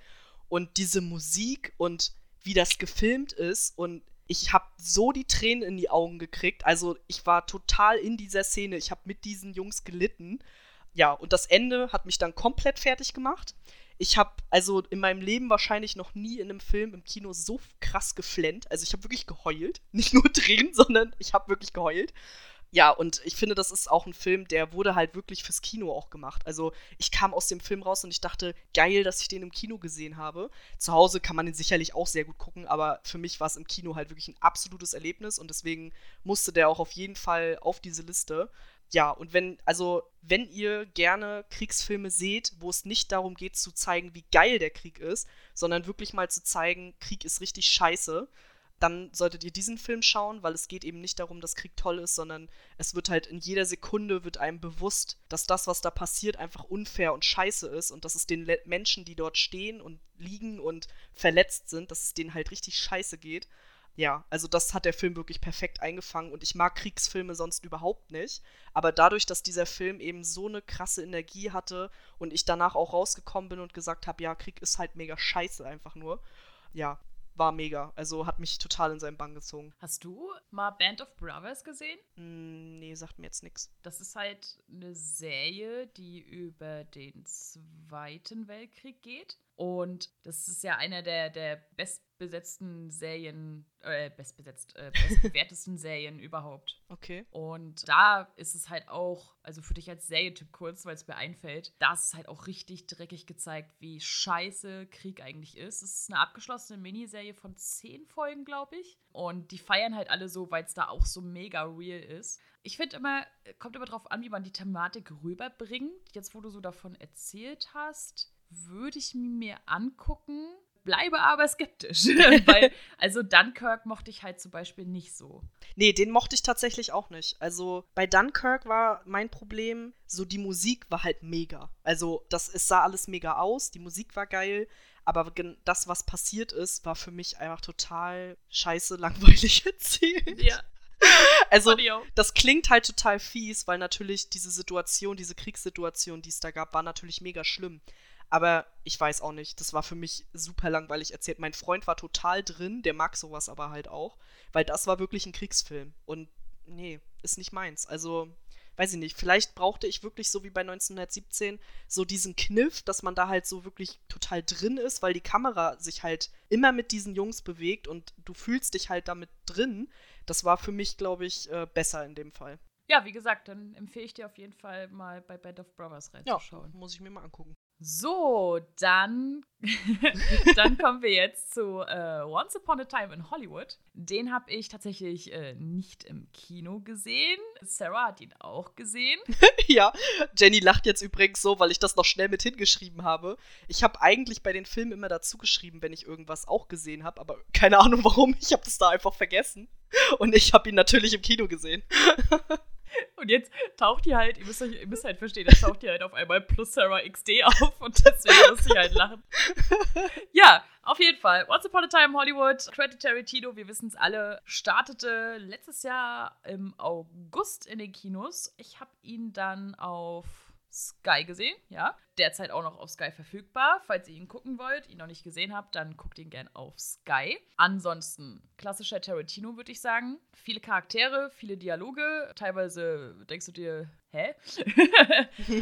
Und diese Musik und wie das gefilmt ist und ich habe so die Tränen in die Augen gekriegt. Also ich war total in dieser Szene. Ich habe mit diesen Jungs gelitten. Ja, und das Ende hat mich dann komplett fertig gemacht. Ich habe also in meinem Leben wahrscheinlich noch nie in einem Film im Kino so krass geflennt. Also ich habe wirklich geheult. Nicht nur Tränen, sondern ich habe wirklich geheult. Ja, und ich finde, das ist auch ein Film, der wurde halt wirklich fürs Kino auch gemacht. Also ich kam aus dem Film raus und ich dachte, geil, dass ich den im Kino gesehen habe. Zu Hause kann man den sicherlich auch sehr gut gucken, aber für mich war es im Kino halt wirklich ein absolutes Erlebnis und deswegen musste der auch auf jeden Fall auf diese Liste. Ja, und wenn, also, wenn ihr gerne Kriegsfilme seht, wo es nicht darum geht zu zeigen, wie geil der Krieg ist, sondern wirklich mal zu zeigen, Krieg ist richtig scheiße, dann solltet ihr diesen Film schauen, weil es geht eben nicht darum, dass Krieg toll ist, sondern es wird halt in jeder Sekunde wird einem bewusst, dass das, was da passiert, einfach unfair und scheiße ist und dass es den Le Menschen, die dort stehen und liegen und verletzt sind, dass es denen halt richtig scheiße geht. Ja, also das hat der Film wirklich perfekt eingefangen und ich mag Kriegsfilme sonst überhaupt nicht, aber dadurch, dass dieser Film eben so eine krasse Energie hatte und ich danach auch rausgekommen bin und gesagt habe, ja, Krieg ist halt mega scheiße einfach nur. Ja, war mega. Also hat mich total in seinen Bann gezogen. Hast du mal Band of Brothers gesehen? Mm, nee, sagt mir jetzt nichts. Das ist halt eine Serie, die über den Zweiten Weltkrieg geht. Und das ist ja einer der, der bestbesetzten Serien, äh, bestbesetzt, äh, bestbewertesten Serien überhaupt. Okay. Und da ist es halt auch, also für dich als Serientyp kurz, weil es mir einfällt, da ist es halt auch richtig dreckig gezeigt, wie scheiße Krieg eigentlich ist. Es ist eine abgeschlossene Miniserie von zehn Folgen, glaube ich. Und die feiern halt alle so, weil es da auch so mega real ist. Ich finde immer, kommt immer drauf an, wie man die Thematik rüberbringt. Jetzt, wo du so davon erzählt hast, würde ich mir angucken, bleibe aber skeptisch. Weil, also Dunkirk mochte ich halt zum Beispiel nicht so. Nee, den mochte ich tatsächlich auch nicht. Also bei Dunkirk war mein Problem, so die Musik war halt mega. Also das, es sah alles mega aus, die Musik war geil, aber das, was passiert ist, war für mich einfach total scheiße, langweilig erzählt. Ja. Also, das klingt halt total fies, weil natürlich diese Situation, diese Kriegssituation, die es da gab, war natürlich mega schlimm. Aber ich weiß auch nicht, das war für mich super langweilig erzählt. Mein Freund war total drin, der mag sowas aber halt auch, weil das war wirklich ein Kriegsfilm. Und nee, ist nicht meins. Also weiß ich nicht, vielleicht brauchte ich wirklich so wie bei 1917 so diesen Kniff, dass man da halt so wirklich total drin ist, weil die Kamera sich halt immer mit diesen Jungs bewegt und du fühlst dich halt damit drin. Das war für mich, glaube ich, äh, besser in dem Fall. Ja, wie gesagt, dann empfehle ich dir auf jeden Fall mal bei Band of Brothers reinzuschauen. Ja, muss ich mir mal angucken. So, dann, dann kommen wir jetzt zu äh, Once Upon a Time in Hollywood. Den habe ich tatsächlich äh, nicht im Kino gesehen. Sarah hat ihn auch gesehen. ja, Jenny lacht jetzt übrigens so, weil ich das noch schnell mit hingeschrieben habe. Ich habe eigentlich bei den Filmen immer dazu geschrieben, wenn ich irgendwas auch gesehen habe, aber keine Ahnung warum. Ich habe das da einfach vergessen. Und ich habe ihn natürlich im Kino gesehen. Und jetzt taucht die halt, ihr müsst, euch, ihr müsst halt verstehen, das taucht die halt auf einmal plus Sarah XD auf und deswegen muss ich halt lachen. Ja, auf jeden Fall. Once Upon a Time Hollywood, Quentin Tarantino, wir wissen es alle, startete letztes Jahr im August in den Kinos. Ich habe ihn dann auf Sky gesehen, ja. Derzeit auch noch auf Sky verfügbar. Falls ihr ihn gucken wollt, ihn noch nicht gesehen habt, dann guckt ihn gern auf Sky. Ansonsten klassischer Tarantino, würde ich sagen. Viele Charaktere, viele Dialoge. Teilweise denkst du dir, hä?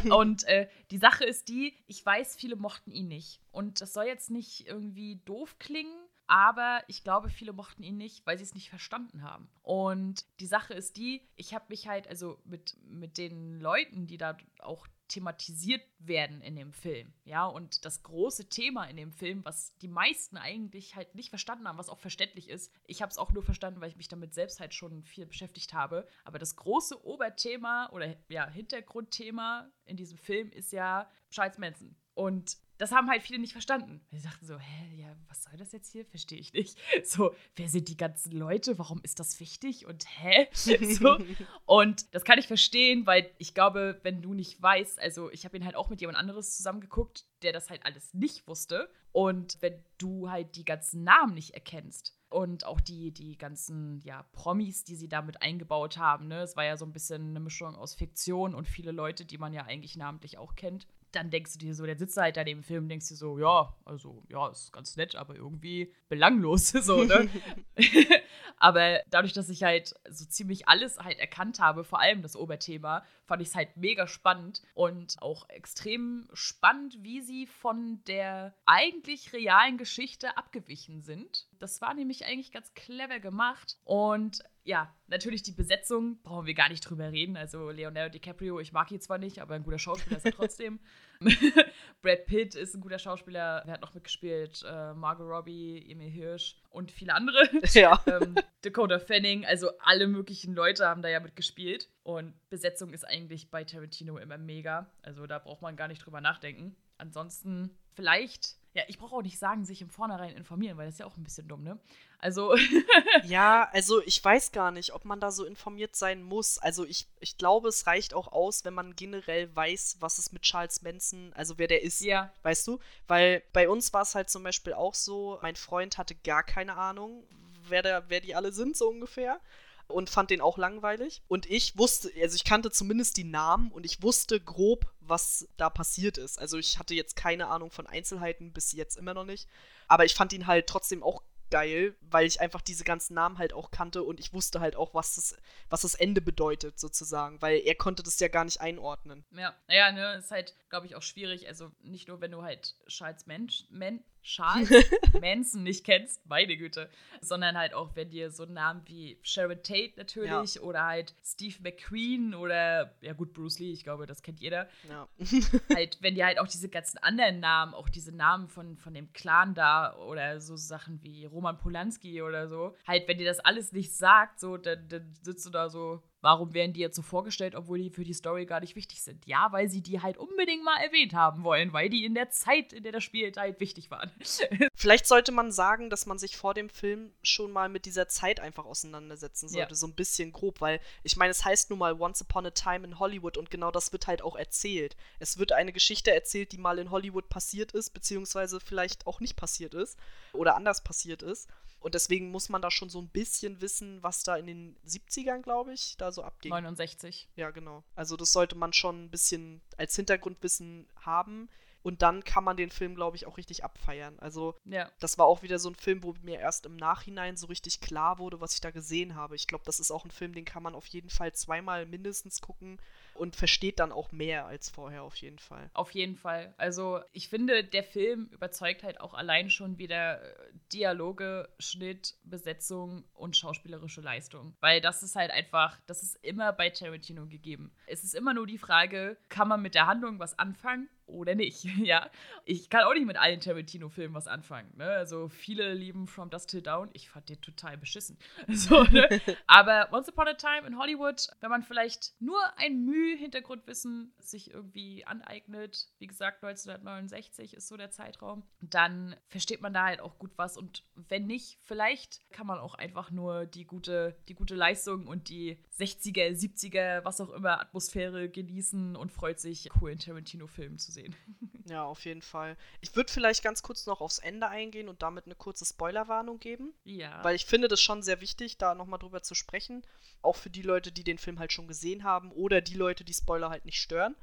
und äh, die Sache ist die, ich weiß, viele mochten ihn nicht. Und das soll jetzt nicht irgendwie doof klingen, aber ich glaube, viele mochten ihn nicht, weil sie es nicht verstanden haben. Und die Sache ist die, ich habe mich halt, also mit, mit den Leuten, die da auch thematisiert werden in dem Film. Ja, und das große Thema in dem Film, was die meisten eigentlich halt nicht verstanden haben, was auch verständlich ist. Ich habe es auch nur verstanden, weil ich mich damit selbst halt schon viel beschäftigt habe. Aber das große Oberthema oder ja, Hintergrundthema in diesem Film ist ja Charles Manson. Und das haben halt viele nicht verstanden. Sie sagten so, hä, ja, was soll das jetzt hier? Verstehe ich nicht. So, wer sind die ganzen Leute? Warum ist das wichtig? Und hä? So. Und das kann ich verstehen, weil ich glaube, wenn du nicht weißt, also ich habe ihn halt auch mit jemand anderes zusammengeguckt, der das halt alles nicht wusste. Und wenn du halt die ganzen Namen nicht erkennst und auch die, die ganzen ja, Promis, die sie damit eingebaut haben, ne? es war ja so ein bisschen eine Mischung aus Fiktion und viele Leute, die man ja eigentlich namentlich auch kennt dann denkst du dir so, der sitzt halt da neben dem Film, denkst du so, ja, also, ja, ist ganz nett, aber irgendwie belanglos, so, ne? aber dadurch, dass ich halt so ziemlich alles halt erkannt habe, vor allem das Oberthema, fand ich es halt mega spannend und auch extrem spannend, wie sie von der eigentlich realen Geschichte abgewichen sind. Das war nämlich eigentlich ganz clever gemacht und ja, natürlich die Besetzung, brauchen wir gar nicht drüber reden. Also Leonardo DiCaprio, ich mag ihn zwar nicht, aber ein guter Schauspieler ist er trotzdem. Brad Pitt ist ein guter Schauspieler, er hat noch mitgespielt, äh, Margot Robbie, Emil Hirsch und viele andere. Ja. ähm, Dakota Fanning, also alle möglichen Leute haben da ja mitgespielt. Und Besetzung ist eigentlich bei Tarantino immer mega. Also da braucht man gar nicht drüber nachdenken. Ansonsten vielleicht ja, ich brauche auch nicht sagen, sich im Vornherein informieren, weil das ist ja auch ein bisschen dumm, ne? Also. ja, also ich weiß gar nicht, ob man da so informiert sein muss. Also ich, ich glaube, es reicht auch aus, wenn man generell weiß, was es mit Charles Manson, also wer der ist. Ja. Weißt du? Weil bei uns war es halt zum Beispiel auch so, mein Freund hatte gar keine Ahnung, wer, der, wer die alle sind, so ungefähr und fand den auch langweilig. Und ich wusste, also ich kannte zumindest die Namen und ich wusste grob, was da passiert ist. Also ich hatte jetzt keine Ahnung von Einzelheiten, bis jetzt immer noch nicht. Aber ich fand ihn halt trotzdem auch geil, weil ich einfach diese ganzen Namen halt auch kannte und ich wusste halt auch, was das, was das Ende bedeutet, sozusagen, weil er konnte das ja gar nicht einordnen. Ja, naja, ne, ist halt, glaube ich, auch schwierig. Also nicht nur, wenn du halt Charles Mensch, Men Charles Manson nicht kennst, meine Güte, sondern halt auch, wenn dir so Namen wie Sharon Tate natürlich ja. oder halt Steve McQueen oder, ja gut, Bruce Lee, ich glaube, das kennt jeder. Ja. halt, wenn dir halt auch diese ganzen anderen Namen, auch diese Namen von, von dem Clan da oder so Sachen wie Roman Polanski oder so, halt, wenn dir das alles nicht sagt, so, dann, dann sitzt du da so, Warum werden die jetzt so vorgestellt, obwohl die für die Story gar nicht wichtig sind? Ja, weil sie die halt unbedingt mal erwähnt haben wollen, weil die in der Zeit, in der das spielt, halt wichtig waren. Vielleicht sollte man sagen, dass man sich vor dem Film schon mal mit dieser Zeit einfach auseinandersetzen sollte, ja. so ein bisschen grob, weil ich meine, es heißt nun mal Once Upon a Time in Hollywood und genau das wird halt auch erzählt. Es wird eine Geschichte erzählt, die mal in Hollywood passiert ist, beziehungsweise vielleicht auch nicht passiert ist oder anders passiert ist. Und deswegen muss man da schon so ein bisschen wissen, was da in den 70ern, glaube ich, da so abging. 69. Ja, genau. Also das sollte man schon ein bisschen als Hintergrundwissen haben. und dann kann man den Film, glaube ich, auch richtig abfeiern. Also, ja. das war auch wieder so ein Film, wo mir erst im Nachhinein so richtig klar wurde, was ich da gesehen habe. Ich glaube, das ist auch ein Film, den kann man auf jeden Fall zweimal mindestens gucken und versteht dann auch mehr als vorher auf jeden Fall. Auf jeden Fall. Also ich finde, der Film überzeugt halt auch allein schon wieder äh, Dialoge, Schnitt, Besetzung und schauspielerische Leistung. Weil das ist halt einfach, das ist immer bei Tarantino gegeben. Es ist immer nur die Frage, kann man mit der Handlung was anfangen? oder nicht. Ja, ich kann auch nicht mit allen Tarantino-Filmen was anfangen. Ne? Also viele lieben From Dust Till Down. Ich fand den total beschissen. So, ne? Aber Once Upon a Time in Hollywood, wenn man vielleicht nur ein Mühe Hintergrundwissen sich irgendwie aneignet, wie gesagt 1969 ist so der Zeitraum, dann versteht man da halt auch gut was. Und wenn nicht, vielleicht kann man auch einfach nur die gute, die gute Leistung und die 60er, 70er, was auch immer Atmosphäre genießen und freut sich, coolen Tarantino-Filmen zu sehen. Ja, auf jeden Fall. Ich würde vielleicht ganz kurz noch aufs Ende eingehen und damit eine kurze Spoilerwarnung geben. Ja. Weil ich finde das schon sehr wichtig, da nochmal drüber zu sprechen. Auch für die Leute, die den Film halt schon gesehen haben oder die Leute, die Spoiler halt nicht stören.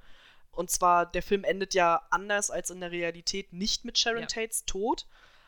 Und zwar, der Film endet ja anders als in der Realität nicht mit Sharon ja. Tates Tod.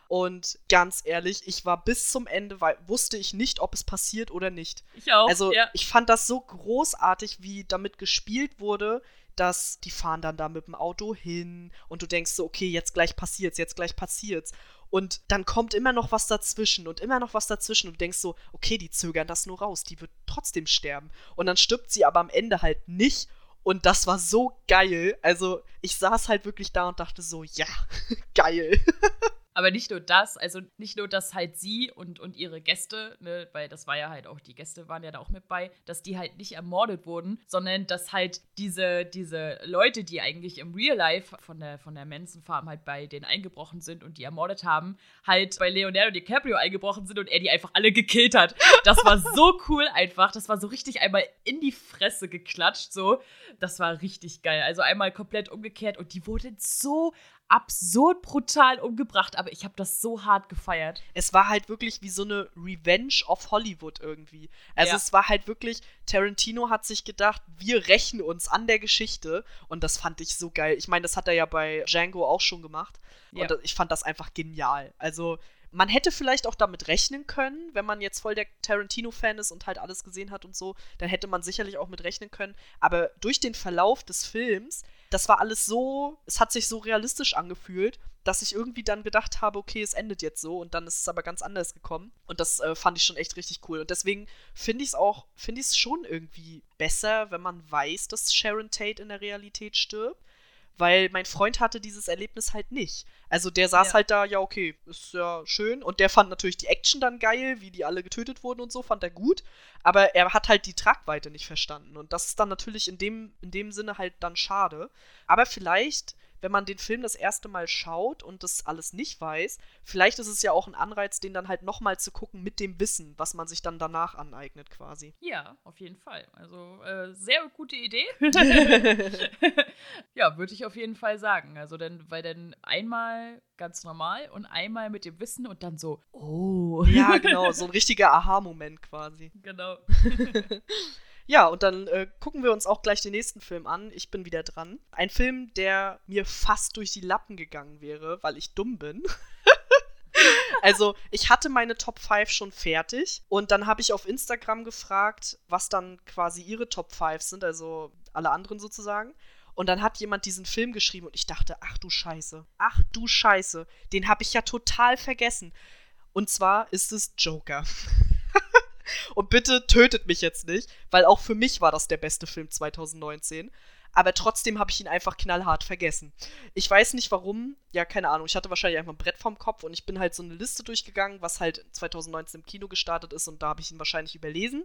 Und ganz ehrlich, ich war bis zum Ende, weil wusste ich nicht, ob es passiert oder nicht. Ich auch. Also ja. ich fand das so großartig, wie damit gespielt wurde, dass die fahren dann da mit dem Auto hin und du denkst so, okay, jetzt gleich passiert's, jetzt gleich passiert's. Und dann kommt immer noch was dazwischen und immer noch was dazwischen und du denkst so, okay, die zögern das nur raus, die wird trotzdem sterben. Und dann stirbt sie aber am Ende halt nicht. Und das war so geil. Also, ich saß halt wirklich da und dachte so, ja, geil. Aber nicht nur das, also nicht nur, dass halt sie und, und ihre Gäste, ne, weil das war ja halt auch, die Gäste waren ja da auch mit bei, dass die halt nicht ermordet wurden, sondern dass halt diese, diese Leute, die eigentlich im Real Life von der, von der Manson Farm halt bei denen eingebrochen sind und die ermordet haben, halt bei Leonardo DiCaprio eingebrochen sind und er die einfach alle gekillt hat. Das war so cool einfach. Das war so richtig einmal in die Fresse geklatscht, so. Das war richtig geil. Also einmal komplett umgekehrt und die wurden so absurd brutal umgebracht, aber ich habe das so hart gefeiert. Es war halt wirklich wie so eine Revenge of Hollywood irgendwie. Also ja. es war halt wirklich, Tarantino hat sich gedacht, wir rächen uns an der Geschichte und das fand ich so geil. Ich meine, das hat er ja bei Django auch schon gemacht ja. und ich fand das einfach genial. Also man hätte vielleicht auch damit rechnen können, wenn man jetzt voll der Tarantino-Fan ist und halt alles gesehen hat und so, dann hätte man sicherlich auch mit rechnen können. Aber durch den Verlauf des Films, das war alles so, es hat sich so realistisch angefühlt, dass ich irgendwie dann gedacht habe, okay, es endet jetzt so und dann ist es aber ganz anders gekommen. Und das äh, fand ich schon echt richtig cool. Und deswegen finde ich es auch, finde ich es schon irgendwie besser, wenn man weiß, dass Sharon Tate in der Realität stirbt weil mein Freund hatte dieses Erlebnis halt nicht. Also der saß ja. halt da, ja, okay, ist ja schön. Und der fand natürlich die Action dann geil, wie die alle getötet wurden und so, fand er gut. Aber er hat halt die Tragweite nicht verstanden. Und das ist dann natürlich in dem, in dem Sinne halt dann schade. Aber vielleicht wenn man den Film das erste Mal schaut und das alles nicht weiß, vielleicht ist es ja auch ein Anreiz, den dann halt nochmal zu gucken mit dem Wissen, was man sich dann danach aneignet quasi. Ja, auf jeden Fall. Also äh, sehr gute Idee. ja, würde ich auf jeden Fall sagen. Also denn, weil dann einmal ganz normal und einmal mit dem Wissen und dann so, oh. Ja, genau, so ein richtiger Aha-Moment quasi. Genau. Ja, und dann äh, gucken wir uns auch gleich den nächsten Film an. Ich bin wieder dran. Ein Film, der mir fast durch die Lappen gegangen wäre, weil ich dumm bin. also, ich hatte meine Top 5 schon fertig und dann habe ich auf Instagram gefragt, was dann quasi ihre Top 5 sind, also alle anderen sozusagen. Und dann hat jemand diesen Film geschrieben und ich dachte, ach du Scheiße, ach du Scheiße, den habe ich ja total vergessen. Und zwar ist es Joker. Und bitte tötet mich jetzt nicht, weil auch für mich war das der beste Film 2019. Aber trotzdem habe ich ihn einfach knallhart vergessen. Ich weiß nicht warum. Ja, keine Ahnung. Ich hatte wahrscheinlich einfach ein Brett vorm Kopf und ich bin halt so eine Liste durchgegangen, was halt 2019 im Kino gestartet ist und da habe ich ihn wahrscheinlich überlesen.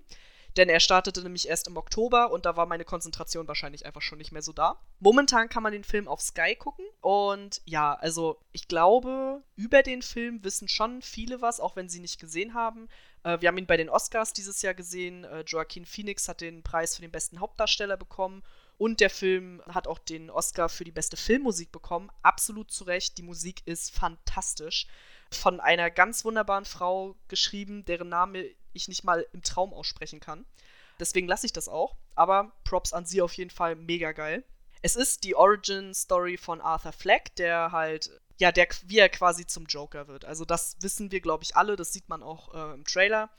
Denn er startete nämlich erst im Oktober und da war meine Konzentration wahrscheinlich einfach schon nicht mehr so da. Momentan kann man den Film auf Sky gucken und ja, also ich glaube, über den Film wissen schon viele was, auch wenn sie nicht gesehen haben. Äh, wir haben ihn bei den Oscars dieses Jahr gesehen. Äh, Joaquin Phoenix hat den Preis für den besten Hauptdarsteller bekommen. Und der Film hat auch den Oscar für die beste Filmmusik bekommen. Absolut zu Recht. Die Musik ist fantastisch. Von einer ganz wunderbaren Frau geschrieben, deren Name ich nicht mal im Traum aussprechen kann. Deswegen lasse ich das auch. Aber Props an sie auf jeden Fall mega geil. es ist die Origin-Story von Arthur Fleck, der halt, ja, der, wie er quasi zum Joker wird. Also das wissen wir, glaube ich, alle, das sieht man auch äh, im Trailer.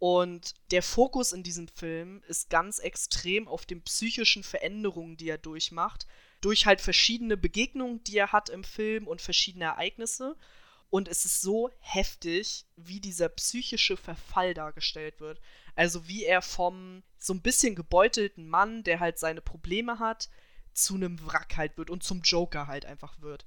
Und der Fokus in diesem Film ist ganz extrem auf den psychischen Veränderungen, die er durchmacht, durch halt verschiedene Begegnungen, die er hat im Film und verschiedene Ereignisse. Und es ist so heftig, wie dieser psychische Verfall dargestellt wird. Also wie er vom so ein bisschen gebeutelten Mann, der halt seine Probleme hat, zu einem Wrack halt wird und zum Joker halt einfach wird.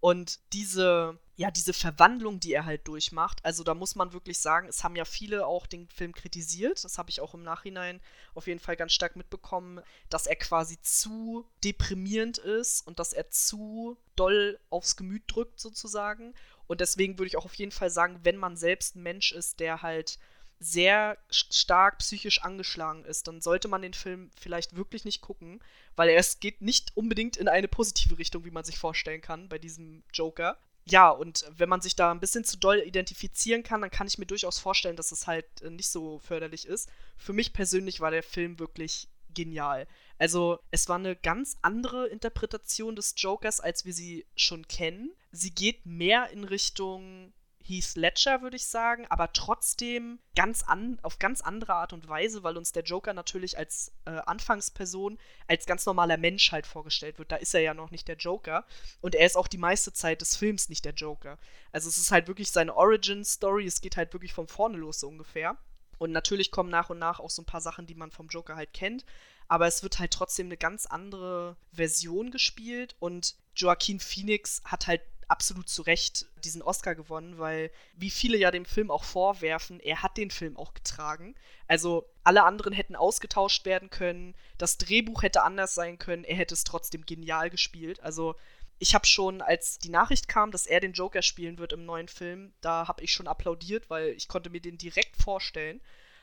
Und diese, ja, diese Verwandlung, die er halt durchmacht, also da muss man wirklich sagen, es haben ja viele auch den Film kritisiert, das habe ich auch im Nachhinein auf jeden Fall ganz stark mitbekommen, dass er quasi zu deprimierend ist und dass er zu doll aufs Gemüt drückt sozusagen. Und deswegen würde ich auch auf jeden Fall sagen, wenn man selbst ein Mensch ist, der halt sehr stark psychisch angeschlagen ist, dann sollte man den Film vielleicht wirklich nicht gucken, weil es geht nicht unbedingt in eine positive Richtung, wie man sich vorstellen kann bei diesem Joker. Ja, und wenn man sich da ein bisschen zu doll identifizieren kann, dann kann ich mir durchaus vorstellen, dass es halt äh, nicht so förderlich ist. Für mich persönlich war der Film wirklich genial. Also, es war eine ganz andere Interpretation des Jokers, als wir sie schon kennen. Sie geht mehr in Richtung Heath Ledger, würde ich sagen, aber trotzdem ganz an, auf ganz andere Art und Weise, weil uns der Joker natürlich als äh, Anfangsperson, als ganz normaler Mensch halt vorgestellt wird. Da ist er ja noch nicht der Joker und er ist auch die meiste Zeit des Films nicht der Joker. Also es ist halt wirklich seine Origin-Story, es geht halt wirklich von vorne los so ungefähr. Und natürlich kommen nach und nach auch so ein paar Sachen, die man vom Joker halt kennt. Aber es wird halt trotzdem eine ganz andere Version gespielt und Joaquin Phoenix hat halt absolut zu Recht diesen Oscar gewonnen, weil, wie viele ja dem Film auch vorwerfen, er hat den Film auch getragen. Also alle anderen hätten ausgetauscht werden können, das Drehbuch hätte anders sein können, er hätte es trotzdem genial gespielt. Also ich habe schon, als die Nachricht kam, dass er den Joker spielen wird im neuen Film, da habe ich schon applaudiert, weil ich konnte mir den direkt vorstellen.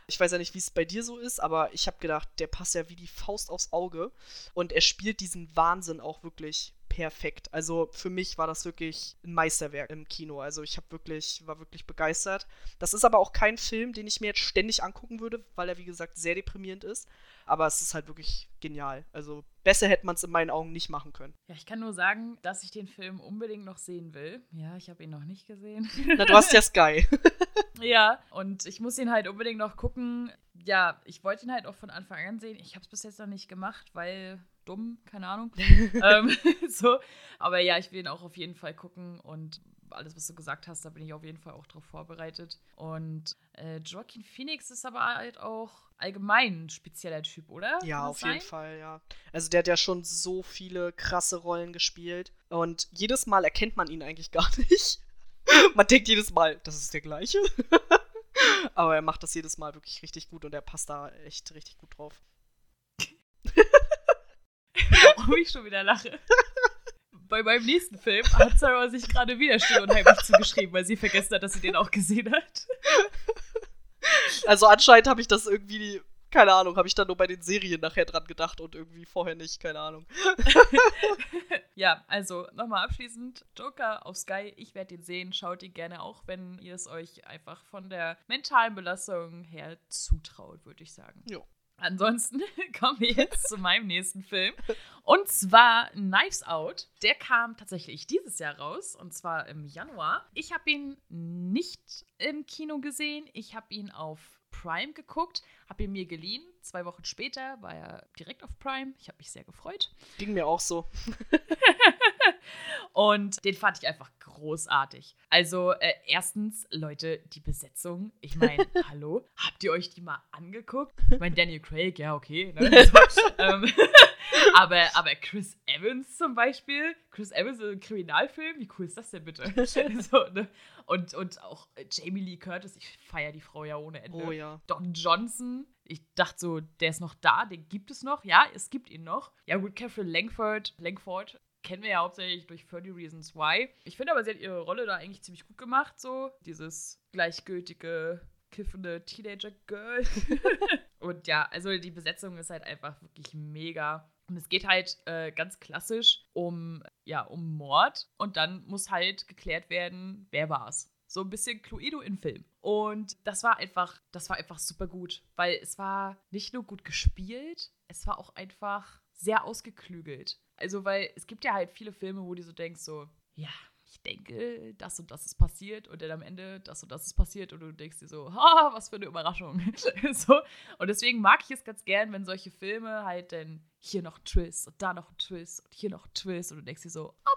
Ich weiß ja nicht, wie es bei dir so ist, aber ich habe gedacht, der passt ja wie die Faust aufs Auge. Und er spielt diesen Wahnsinn auch wirklich perfekt. Also für mich war das wirklich ein Meisterwerk im Kino. Also ich habe wirklich, war wirklich begeistert. Das ist aber auch kein Film, den ich mir jetzt ständig angucken würde, weil er, wie gesagt, sehr deprimierend ist. Aber es ist halt wirklich genial. Also besser hätte man es in meinen Augen nicht machen können. Ja, ich kann nur sagen, dass ich den Film unbedingt noch sehen will. Ja, ich habe ihn noch nicht gesehen. Na, du hast ja Sky. ja, und ich muss ihn halt unbedingt noch gucken. Ja, ich wollte ihn halt auch von Anfang an sehen. Ich habe es bis jetzt noch nicht gemacht, weil dumm, keine Ahnung. ähm, so. Aber ja, ich will ihn auch auf jeden Fall gucken und alles, was du gesagt hast, da bin ich auf jeden Fall auch drauf vorbereitet. Und äh, Joaquin Phoenix ist aber halt auch allgemein ein spezieller Typ, oder? Ja, auf sein? jeden Fall, ja. Also der hat ja schon so viele krasse Rollen gespielt und jedes Mal erkennt man ihn eigentlich gar nicht. man denkt jedes Mal, das ist der gleiche. aber er macht das jedes Mal wirklich richtig gut und er passt da echt richtig gut drauf. Warum ich schon wieder lache. Bei meinem nächsten Film hat Sarah sich gerade wieder still und heimlich zugeschrieben, weil sie vergessen hat, dass sie den auch gesehen hat. Also anscheinend habe ich das irgendwie, keine Ahnung, habe ich dann nur bei den Serien nachher dran gedacht und irgendwie vorher nicht, keine Ahnung. ja, also nochmal abschließend, Joker auf Sky, ich werde den sehen, schaut ihn gerne auch, wenn ihr es euch einfach von der mentalen Belastung her zutraut, würde ich sagen. Jo. Ansonsten kommen wir jetzt zu meinem nächsten Film. Und zwar Knives Out. Der kam tatsächlich dieses Jahr raus, und zwar im Januar. Ich habe ihn nicht im Kino gesehen. Ich habe ihn auf Prime geguckt, habe ihn mir geliehen. Zwei Wochen später war er direkt auf Prime. Ich habe mich sehr gefreut. Ging mir auch so. Und den fand ich einfach großartig. Also, äh, erstens, Leute, die Besetzung. Ich meine, hallo, habt ihr euch die mal angeguckt? Ich meine, Daniel Craig, ja, okay. Ne? So, ähm, aber, aber Chris Evans zum Beispiel, Chris Evans in einem Kriminalfilm, wie cool ist das denn bitte? so, ne? und, und auch Jamie Lee Curtis, ich feiere die Frau ja ohne Ende. Oh ja. Don Johnson, ich dachte so, der ist noch da, den gibt es noch. Ja, es gibt ihn noch. Ja, gut, Catherine Langford, Langford kennen wir ja hauptsächlich durch 30 Reasons Why. Ich finde aber, sie hat ihre Rolle da eigentlich ziemlich gut gemacht, so. Dieses gleichgültige, kiffende Teenager-Girl. und ja, also die Besetzung ist halt einfach wirklich mega. Und es geht halt äh, ganz klassisch um, ja, um Mord. Und dann muss halt geklärt werden, wer war's. So ein bisschen Cluedo in Film. Und das war einfach, das war einfach super gut, weil es war nicht nur gut gespielt, es war auch einfach sehr ausgeklügelt. Also, weil es gibt ja halt viele Filme, wo du so denkst, so, ja, ich denke, das und das ist passiert und dann am Ende das und das ist passiert und du denkst dir so, ha, was für eine Überraschung. so. Und deswegen mag ich es ganz gern, wenn solche Filme halt dann hier noch Twist und da noch Twist und hier noch Twist und du denkst dir so, oh.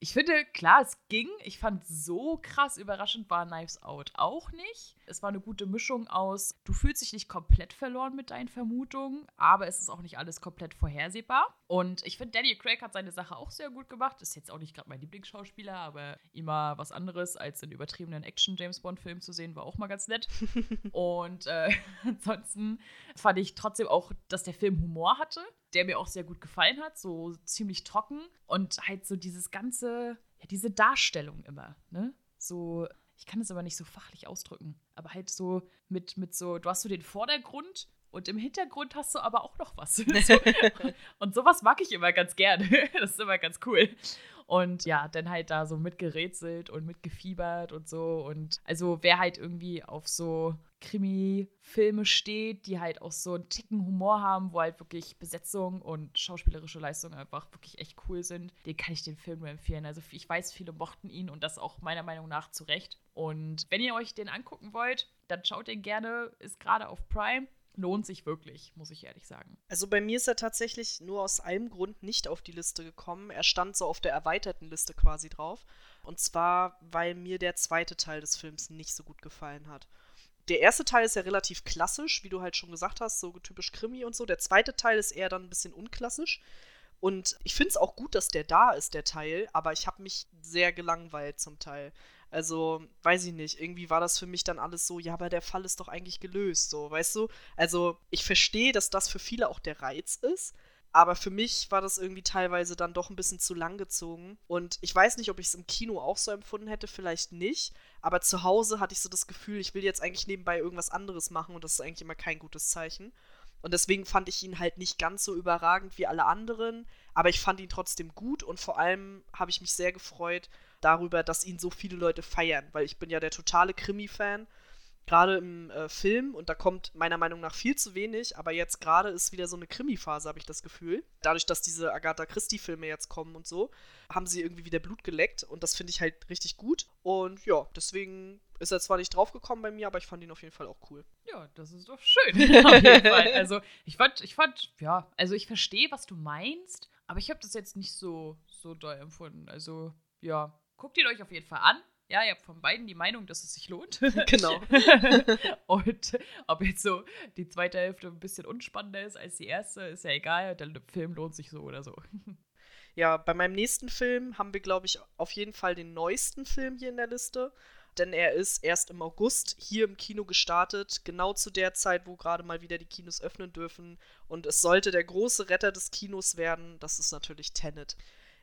Ich finde, klar, es ging. Ich fand so krass überraschend war Knives Out auch nicht. Es war eine gute Mischung aus, du fühlst dich nicht komplett verloren mit deinen Vermutungen, aber es ist auch nicht alles komplett vorhersehbar. Und ich finde, Daniel Craig hat seine Sache auch sehr gut gemacht. Ist jetzt auch nicht gerade mein Lieblingsschauspieler, aber immer was anderes als in übertriebenen Action-James-Bond-Filmen zu sehen, war auch mal ganz nett. Und äh, ansonsten fand ich trotzdem auch, dass der Film Humor hatte, der mir auch sehr gut gefallen hat, so ziemlich trocken und halt so dieses ganze, ja, diese Darstellung immer, ne? So ich kann es aber nicht so fachlich ausdrücken, aber halt so mit, mit so, du hast so den Vordergrund und im Hintergrund hast du aber auch noch was. so. Und sowas mag ich immer ganz gerne. Das ist immer ganz cool. Und ja, dann halt da so mitgerätselt und mitgefiebert und so. Und also wer halt irgendwie auf so Krimi-Filme steht, die halt auch so einen Ticken Humor haben, wo halt wirklich Besetzung und schauspielerische Leistung einfach wirklich echt cool sind, den kann ich den Film nur empfehlen. Also ich weiß, viele mochten ihn und das auch meiner Meinung nach zu Recht. Und wenn ihr euch den angucken wollt, dann schaut den gerne, ist gerade auf Prime lohnt sich wirklich, muss ich ehrlich sagen. Also bei mir ist er tatsächlich nur aus einem Grund nicht auf die Liste gekommen. Er stand so auf der erweiterten Liste quasi drauf. Und zwar, weil mir der zweite Teil des Films nicht so gut gefallen hat. Der erste Teil ist ja relativ klassisch, wie du halt schon gesagt hast, so typisch Krimi und so. Der zweite Teil ist eher dann ein bisschen unklassisch. Und ich finde es auch gut, dass der da ist, der Teil, aber ich habe mich sehr gelangweilt zum Teil. Also, weiß ich nicht, irgendwie war das für mich dann alles so, ja, aber der Fall ist doch eigentlich gelöst, so, weißt du? Also, ich verstehe, dass das für viele auch der Reiz ist, aber für mich war das irgendwie teilweise dann doch ein bisschen zu lang gezogen. Und ich weiß nicht, ob ich es im Kino auch so empfunden hätte, vielleicht nicht. Aber zu Hause hatte ich so das Gefühl, ich will jetzt eigentlich nebenbei irgendwas anderes machen und das ist eigentlich immer kein gutes Zeichen. Und deswegen fand ich ihn halt nicht ganz so überragend wie alle anderen, aber ich fand ihn trotzdem gut und vor allem habe ich mich sehr gefreut, darüber, dass ihn so viele Leute feiern, weil ich bin ja der totale Krimi-Fan, gerade im äh, Film und da kommt meiner Meinung nach viel zu wenig, aber jetzt gerade ist wieder so eine Krimi-Phase, habe ich das Gefühl. Dadurch, dass diese Agatha Christie-Filme jetzt kommen und so, haben sie irgendwie wieder Blut geleckt und das finde ich halt richtig gut und ja, deswegen ist er zwar nicht draufgekommen bei mir, aber ich fand ihn auf jeden Fall auch cool. Ja, das ist doch schön. auf jeden Fall. Also ich fand, ich fand, ja, also ich verstehe, was du meinst, aber ich habe das jetzt nicht so, so doll empfunden. Also ja, guckt ihn euch auf jeden Fall an. Ja, ihr habt von beiden die Meinung, dass es sich lohnt. Genau. und ob jetzt so die zweite Hälfte ein bisschen unspannender ist als die erste, ist ja egal. Der Film lohnt sich so oder so. Ja, bei meinem nächsten Film haben wir, glaube ich, auf jeden Fall den neuesten Film hier in der Liste. Denn er ist erst im August hier im Kino gestartet, genau zu der Zeit, wo gerade mal wieder die Kinos öffnen dürfen. Und es sollte der große Retter des Kinos werden. Das ist natürlich Tenet.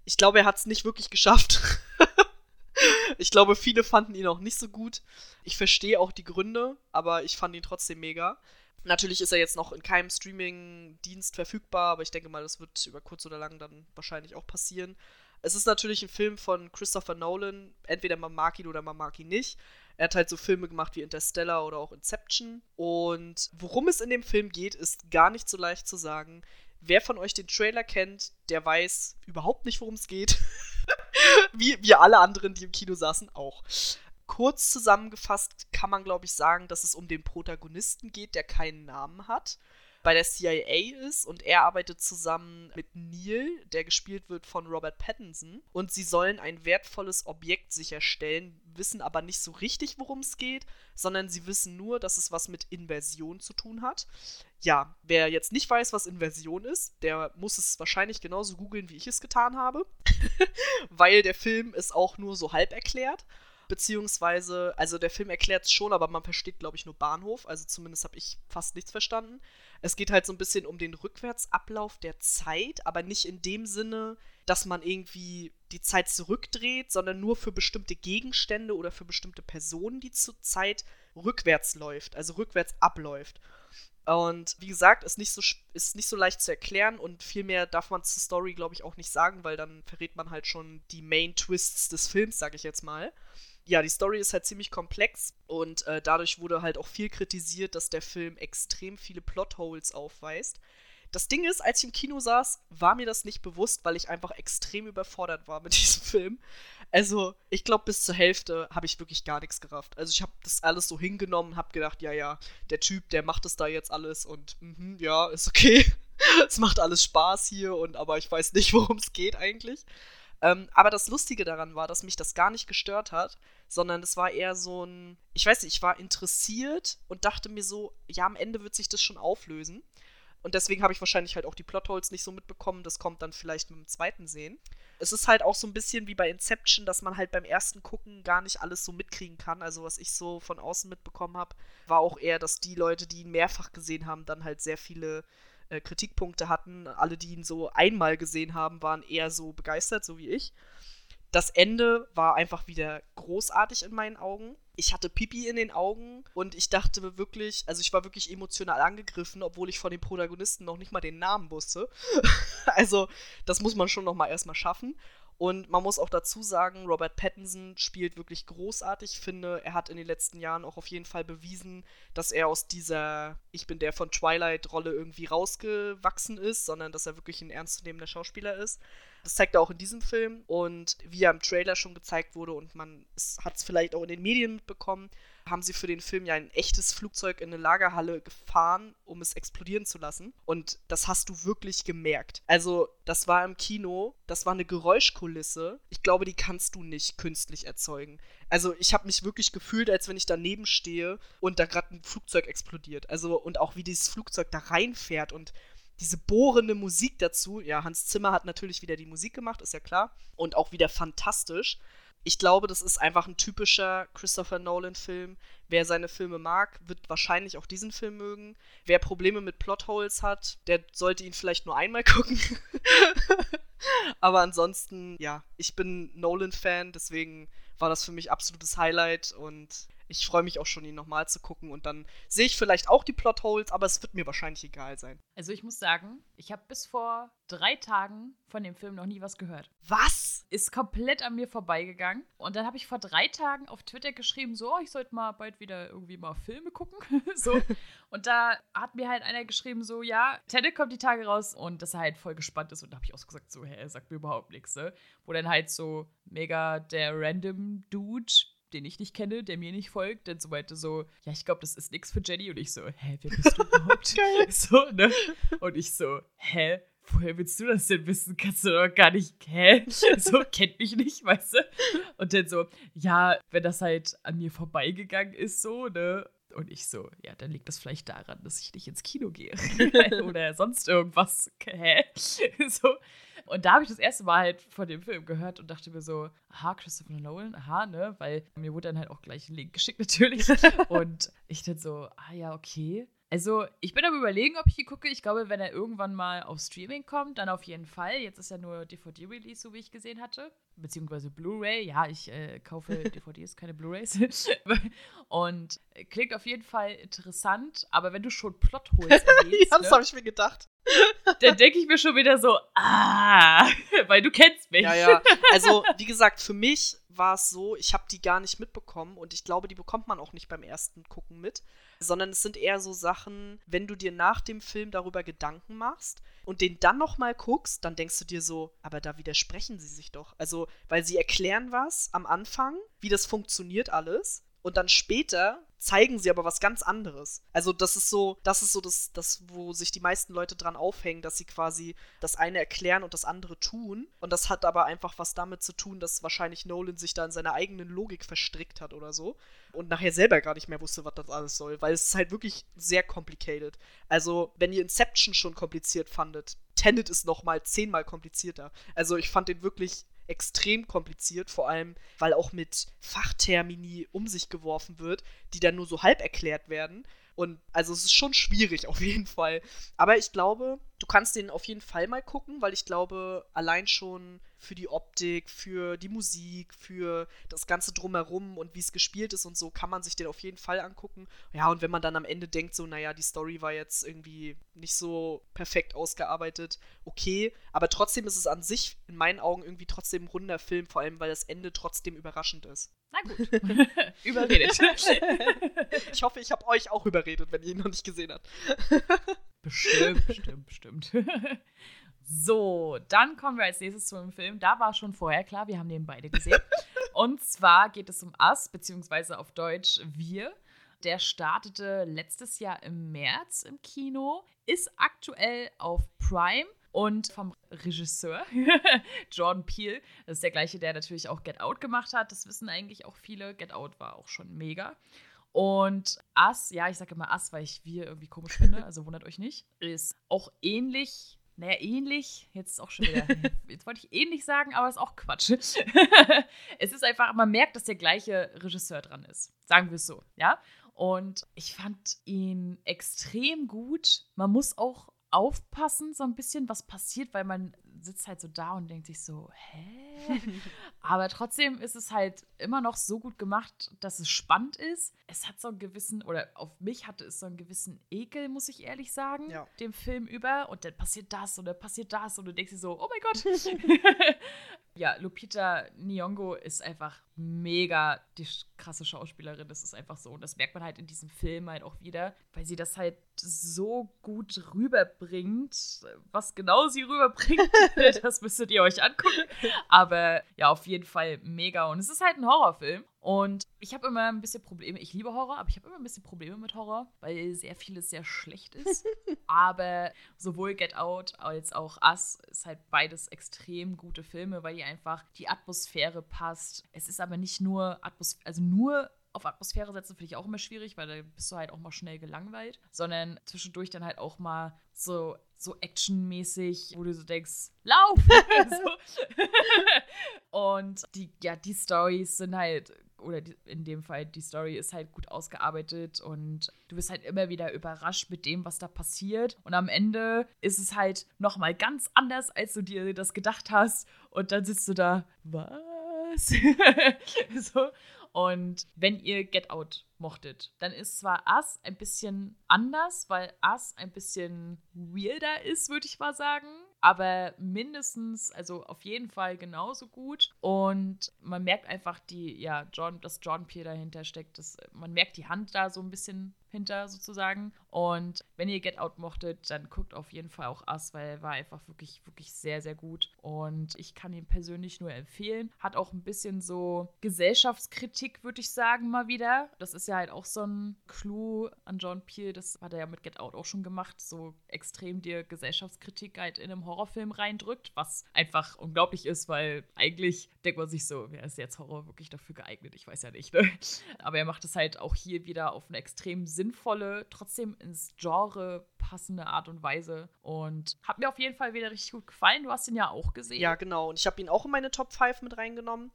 Ich glaube, er hat es nicht wirklich geschafft. ich glaube, viele fanden ihn auch nicht so gut. Ich verstehe auch die Gründe, aber ich fand ihn trotzdem mega. Natürlich ist er jetzt noch in keinem Streaming-Dienst verfügbar, aber ich denke mal, das wird über kurz oder lang dann wahrscheinlich auch passieren. Es ist natürlich ein Film von Christopher Nolan. Entweder man mag ihn oder man mag ihn nicht. Er hat halt so Filme gemacht wie Interstellar oder auch Inception. Und worum es in dem Film geht, ist gar nicht so leicht zu sagen. Wer von euch den Trailer kennt, der weiß überhaupt nicht, worum es geht. wie wir alle anderen, die im Kino saßen, auch. Kurz zusammengefasst kann man, glaube ich, sagen, dass es um den Protagonisten geht, der keinen Namen hat bei der CIA ist und er arbeitet zusammen mit Neil, der gespielt wird von Robert Pattinson. Und sie sollen ein wertvolles Objekt sicherstellen, wissen aber nicht so richtig, worum es geht, sondern sie wissen nur, dass es was mit Inversion zu tun hat. Ja, wer jetzt nicht weiß, was Inversion ist, der muss es wahrscheinlich genauso googeln, wie ich es getan habe, weil der Film ist auch nur so halb erklärt. Beziehungsweise, also der Film erklärt es schon, aber man versteht, glaube ich, nur Bahnhof. Also zumindest habe ich fast nichts verstanden. Es geht halt so ein bisschen um den Rückwärtsablauf der Zeit, aber nicht in dem Sinne, dass man irgendwie die Zeit zurückdreht, sondern nur für bestimmte Gegenstände oder für bestimmte Personen, die zur Zeit rückwärts läuft, also rückwärts abläuft. Und wie gesagt, ist nicht so, ist nicht so leicht zu erklären und viel mehr darf man zur Story, glaube ich, auch nicht sagen, weil dann verrät man halt schon die Main Twists des Films, sage ich jetzt mal ja, die Story ist halt ziemlich komplex und äh, dadurch wurde halt auch viel kritisiert, dass der Film extrem viele Plotholes aufweist. Das Ding ist, als ich im Kino saß, war mir das nicht bewusst, weil ich einfach extrem überfordert war mit diesem Film. Also, ich glaube, bis zur Hälfte habe ich wirklich gar nichts gerafft. Also, ich habe das alles so hingenommen, habe gedacht, ja, ja, der Typ, der macht das da jetzt alles und mh, ja, ist okay. es macht alles Spaß hier und aber ich weiß nicht, worum es geht eigentlich. Ähm, aber das Lustige daran war, dass mich das gar nicht gestört hat, sondern es war eher so ein, ich weiß nicht, ich war interessiert und dachte mir so, ja, am Ende wird sich das schon auflösen. Und deswegen habe ich wahrscheinlich halt auch die Plotholes nicht so mitbekommen. Das kommt dann vielleicht mit dem zweiten Sehen. Es ist halt auch so ein bisschen wie bei Inception, dass man halt beim ersten Gucken gar nicht alles so mitkriegen kann. Also was ich so von außen mitbekommen habe, war auch eher, dass die Leute, die ihn mehrfach gesehen haben, dann halt sehr viele äh, Kritikpunkte hatten. Alle, die ihn so einmal gesehen haben, waren eher so begeistert, so wie ich. Das Ende war einfach wieder großartig in meinen Augen. Ich hatte Pipi in den Augen und ich dachte wirklich, also ich war wirklich emotional angegriffen, obwohl ich von den Protagonisten noch nicht mal den Namen wusste. also, das muss man schon noch mal erstmal schaffen. Und man muss auch dazu sagen, Robert Pattinson spielt wirklich großartig. Ich finde, er hat in den letzten Jahren auch auf jeden Fall bewiesen, dass er aus dieser Ich bin der von Twilight-Rolle irgendwie rausgewachsen ist, sondern dass er wirklich ein ernstzunehmender Schauspieler ist. Das zeigt er auch in diesem Film und wie er im Trailer schon gezeigt wurde und man hat es vielleicht auch in den Medien mitbekommen, haben sie für den Film ja ein echtes Flugzeug in eine Lagerhalle gefahren, um es explodieren zu lassen. Und das hast du wirklich gemerkt. Also, das war im Kino, das war eine Geräuschkulisse. Ich glaube, die kannst du nicht künstlich erzeugen. Also, ich habe mich wirklich gefühlt, als wenn ich daneben stehe und da gerade ein Flugzeug explodiert. Also, und auch wie dieses Flugzeug da reinfährt und diese bohrende Musik dazu. Ja, Hans Zimmer hat natürlich wieder die Musik gemacht, ist ja klar. Und auch wieder fantastisch. Ich glaube, das ist einfach ein typischer Christopher Nolan-Film. Wer seine Filme mag, wird wahrscheinlich auch diesen Film mögen. Wer Probleme mit Plotholes hat, der sollte ihn vielleicht nur einmal gucken. Aber ansonsten, ja, ich bin Nolan-Fan, deswegen war das für mich absolutes Highlight und ich freue mich auch schon, ihn nochmal zu gucken und dann sehe ich vielleicht auch die Plotholes, aber es wird mir wahrscheinlich egal sein. Also ich muss sagen, ich habe bis vor drei Tagen von dem Film noch nie was gehört. Was? Ist komplett an mir vorbeigegangen. Und dann habe ich vor drei Tagen auf Twitter geschrieben, so, ich sollte mal bald wieder irgendwie mal Filme gucken. so. Und da hat mir halt einer geschrieben, so, ja, Tenet kommt die Tage raus und dass er halt voll gespannt ist. Und da habe ich auch so gesagt, so, hä, sagt mir überhaupt nichts, ne? Wo dann halt so mega der random Dude den ich nicht kenne, der mir nicht folgt, dann so meinte so, ja, ich glaube, das ist nichts für Jenny. Und ich so, hä, wer bist du überhaupt? so, ne? Und ich so, hä? Woher willst du das denn wissen? Kannst du doch gar nicht, hä? So, kennt mich nicht, weißt du? Und dann so, ja, wenn das halt an mir vorbeigegangen ist, so, ne? Und ich so, ja, dann liegt das vielleicht daran, dass ich nicht ins Kino gehe. Oder sonst irgendwas. Hä? so. Und da habe ich das erste Mal halt von dem Film gehört und dachte mir so, aha, Christopher Nolan, aha, ne? Weil mir wurde dann halt auch gleich ein Link geschickt natürlich. und ich dann so, ah ja, okay. Also, ich bin am überlegen, ob ich hier gucke. Ich glaube, wenn er irgendwann mal auf Streaming kommt, dann auf jeden Fall. Jetzt ist ja nur DVD-Release, so wie ich gesehen hatte. Beziehungsweise Blu-ray. Ja, ich äh, kaufe DVDs, keine Blu-rays. und klingt auf jeden Fall interessant. Aber wenn du schon Plot holst, erwähnst, ja, das ne, habe ich mir gedacht. dann denke ich mir schon wieder so, ah, weil du kennst mich. Ja, ja. Also, wie gesagt, für mich war es so, ich habe die gar nicht mitbekommen und ich glaube, die bekommt man auch nicht beim ersten Gucken mit, sondern es sind eher so Sachen, wenn du dir nach dem Film darüber Gedanken machst und den dann nochmal guckst, dann denkst du dir so, aber da widersprechen sie sich doch. Also, weil sie erklären was am Anfang, wie das funktioniert alles und dann später zeigen sie aber was ganz anderes. Also das ist so, das ist so das, das, wo sich die meisten Leute dran aufhängen, dass sie quasi das eine erklären und das andere tun. Und das hat aber einfach was damit zu tun, dass wahrscheinlich Nolan sich da in seiner eigenen Logik verstrickt hat oder so. Und nachher selber gar nicht mehr wusste, was das alles soll. Weil es ist halt wirklich sehr complicated. Also, wenn ihr Inception schon kompliziert fandet, Tenet ist noch mal zehnmal komplizierter. Also ich fand den wirklich extrem kompliziert, vor allem weil auch mit Fachtermini um sich geworfen wird, die dann nur so halb erklärt werden. Und also es ist schon schwierig auf jeden Fall. Aber ich glaube, du kannst den auf jeden Fall mal gucken, weil ich glaube, allein schon für die Optik, für die Musik, für das Ganze drumherum und wie es gespielt ist und so, kann man sich den auf jeden Fall angucken. Ja, und wenn man dann am Ende denkt, so, naja, die Story war jetzt irgendwie nicht so perfekt ausgearbeitet, okay. Aber trotzdem ist es an sich in meinen Augen irgendwie trotzdem ein runder Film, vor allem weil das Ende trotzdem überraschend ist. Na gut. überredet. ich hoffe, ich habe euch auch überredet, wenn ihr ihn noch nicht gesehen habt. Bestimmt, bestimmt, bestimmt. so, dann kommen wir als nächstes zu einem Film. Da war schon vorher klar, wir haben den beide gesehen. Und zwar geht es um Us, beziehungsweise auf Deutsch Wir. Der startete letztes Jahr im März im Kino, ist aktuell auf Prime und vom Regisseur Jordan Peele. Das ist der gleiche, der natürlich auch Get Out gemacht hat. Das wissen eigentlich auch viele. Get Out war auch schon mega. Und Us, ja, ich sage immer Us, weil ich wir irgendwie komisch finde, also wundert euch nicht, ist auch ähnlich naja, ähnlich, jetzt ist auch schon wieder, jetzt wollte ich ähnlich sagen, aber ist auch Quatsch. es ist einfach, man merkt, dass der gleiche Regisseur dran ist. Sagen wir es so, ja? Und ich fand ihn extrem gut. Man muss auch aufpassen, so ein bisschen, was passiert, weil man sitzt halt so da und denkt sich so, hä? Aber trotzdem ist es halt immer noch so gut gemacht, dass es spannend ist. Es hat so einen gewissen, oder auf mich hatte es so einen gewissen Ekel, muss ich ehrlich sagen, ja. dem Film über. Und dann passiert das und dann passiert das und du denkst dir so, oh mein Gott. ja, Lupita Nyong'o ist einfach mega die krasse Schauspielerin. Das ist einfach so. Und das merkt man halt in diesem Film halt auch wieder, weil sie das halt so gut rüberbringt. Was genau sie rüberbringt, das müsstet ihr euch angucken. Aber ja, auf jeden Fall mega. Und es ist halt ein Horrorfilm. Und ich habe immer ein bisschen Probleme. Ich liebe Horror, aber ich habe immer ein bisschen Probleme mit Horror, weil sehr vieles sehr schlecht ist. aber sowohl Get Out als auch Us ist halt beides extrem gute Filme, weil die einfach die Atmosphäre passt. Es ist aber nicht nur Atmosphäre, also nur auf Atmosphäre setzen finde ich auch immer schwierig, weil da bist du halt auch mal schnell gelangweilt, sondern zwischendurch dann halt auch mal so so actionmäßig, wo du so denkst, lauf! und die ja, die Stories sind halt oder in dem Fall die Story ist halt gut ausgearbeitet und du bist halt immer wieder überrascht mit dem, was da passiert. Und am Ende ist es halt nochmal ganz anders, als du dir das gedacht hast. Und dann sitzt du da, was? so. Und wenn ihr Get Out mochtet, dann ist zwar Us ein bisschen anders, weil Us ein bisschen weirder ist, würde ich mal sagen aber mindestens, also auf jeden Fall genauso gut. Und man merkt einfach die, ja, John, dass John Pierre dahinter steckt. Das, man merkt die Hand da so ein bisschen hinter sozusagen. Und wenn ihr Get Out mochtet, dann guckt auf jeden Fall auch Us, weil er war einfach wirklich, wirklich sehr, sehr gut. Und ich kann ihn persönlich nur empfehlen. Hat auch ein bisschen so Gesellschaftskritik, würde ich sagen, mal wieder. Das ist ja halt auch so ein Clou an John Peel. Das hat er ja mit Get Out auch schon gemacht. So extrem dir Gesellschaftskritik halt in einem Horrorfilm reindrückt, was einfach unglaublich ist, weil eigentlich denkt man sich so, wer ist jetzt Horror wirklich dafür geeignet? Ich weiß ja nicht. Ne? Aber er macht es halt auch hier wieder auf eine extrem Sinn sinnvolle, trotzdem ins Genre passende Art und Weise. Und hat mir auf jeden Fall wieder richtig gut gefallen. Du hast ihn ja auch gesehen. Ja, genau. Und ich habe ihn auch in meine Top 5 mit reingenommen.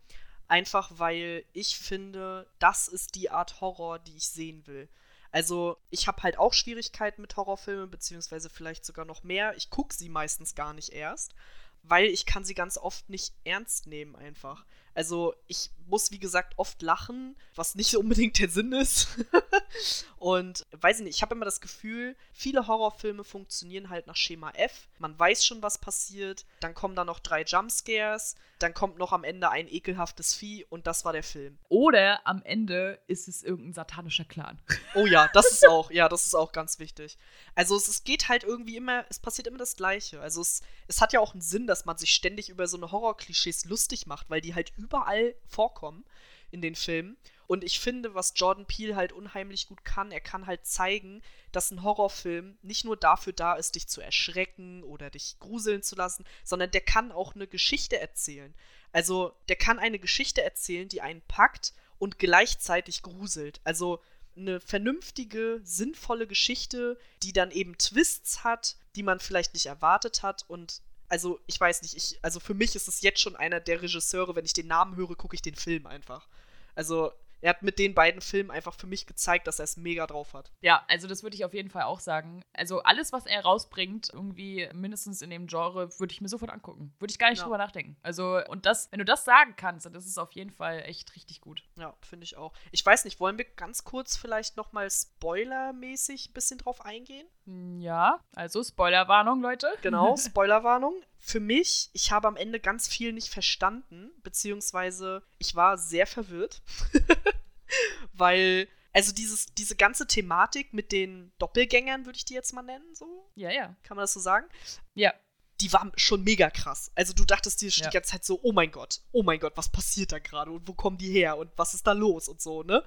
Einfach weil ich finde, das ist die Art Horror, die ich sehen will. Also, ich habe halt auch Schwierigkeiten mit Horrorfilmen, beziehungsweise vielleicht sogar noch mehr. Ich gucke sie meistens gar nicht erst, weil ich kann sie ganz oft nicht ernst nehmen einfach. Also ich muss, wie gesagt, oft lachen, was nicht unbedingt der Sinn ist. und weiß ich nicht, ich habe immer das Gefühl, viele Horrorfilme funktionieren halt nach Schema F. Man weiß schon, was passiert. Dann kommen da noch drei Jumpscares. Dann kommt noch am Ende ein ekelhaftes Vieh und das war der Film. Oder am Ende ist es irgendein satanischer Clan. Oh ja, das ist auch, ja, das ist auch ganz wichtig. Also es, es geht halt irgendwie immer, es passiert immer das Gleiche. Also es, es hat ja auch einen Sinn, dass man sich ständig über so eine Horrorklischees lustig macht, weil die halt überall vorkommen in den Filmen. Und ich finde, was Jordan Peele halt unheimlich gut kann, er kann halt zeigen, dass ein Horrorfilm nicht nur dafür da ist, dich zu erschrecken oder dich gruseln zu lassen, sondern der kann auch eine Geschichte erzählen. Also, der kann eine Geschichte erzählen, die einen packt und gleichzeitig gruselt. Also, eine vernünftige, sinnvolle Geschichte, die dann eben Twists hat, die man vielleicht nicht erwartet hat und also ich weiß nicht, ich, also für mich ist es jetzt schon einer der Regisseure, wenn ich den Namen höre, gucke ich den Film einfach. Also er hat mit den beiden Filmen einfach für mich gezeigt, dass er es mega drauf hat. Ja, also das würde ich auf jeden Fall auch sagen. Also alles, was er rausbringt, irgendwie mindestens in dem Genre, würde ich mir sofort angucken. Würde ich gar nicht ja. drüber nachdenken. Also, und das, wenn du das sagen kannst, dann ist es auf jeden Fall echt richtig gut. Ja, finde ich auch. Ich weiß nicht, wollen wir ganz kurz vielleicht nochmal spoilermäßig ein bisschen drauf eingehen? Hm, ja, also Spoilerwarnung, Leute. Genau, Spoilerwarnung für mich, ich habe am Ende ganz viel nicht verstanden, beziehungsweise ich war sehr verwirrt, weil Also dieses, diese ganze Thematik mit den Doppelgängern, würde ich die jetzt mal nennen, so? Ja, ja. Kann man das so sagen? Ja. Die war schon mega krass. Also du dachtest dir Ja. die ganze Zeit so, oh mein Gott, oh mein Gott, was passiert da gerade und wo kommen die her und was ist da los und so, ne?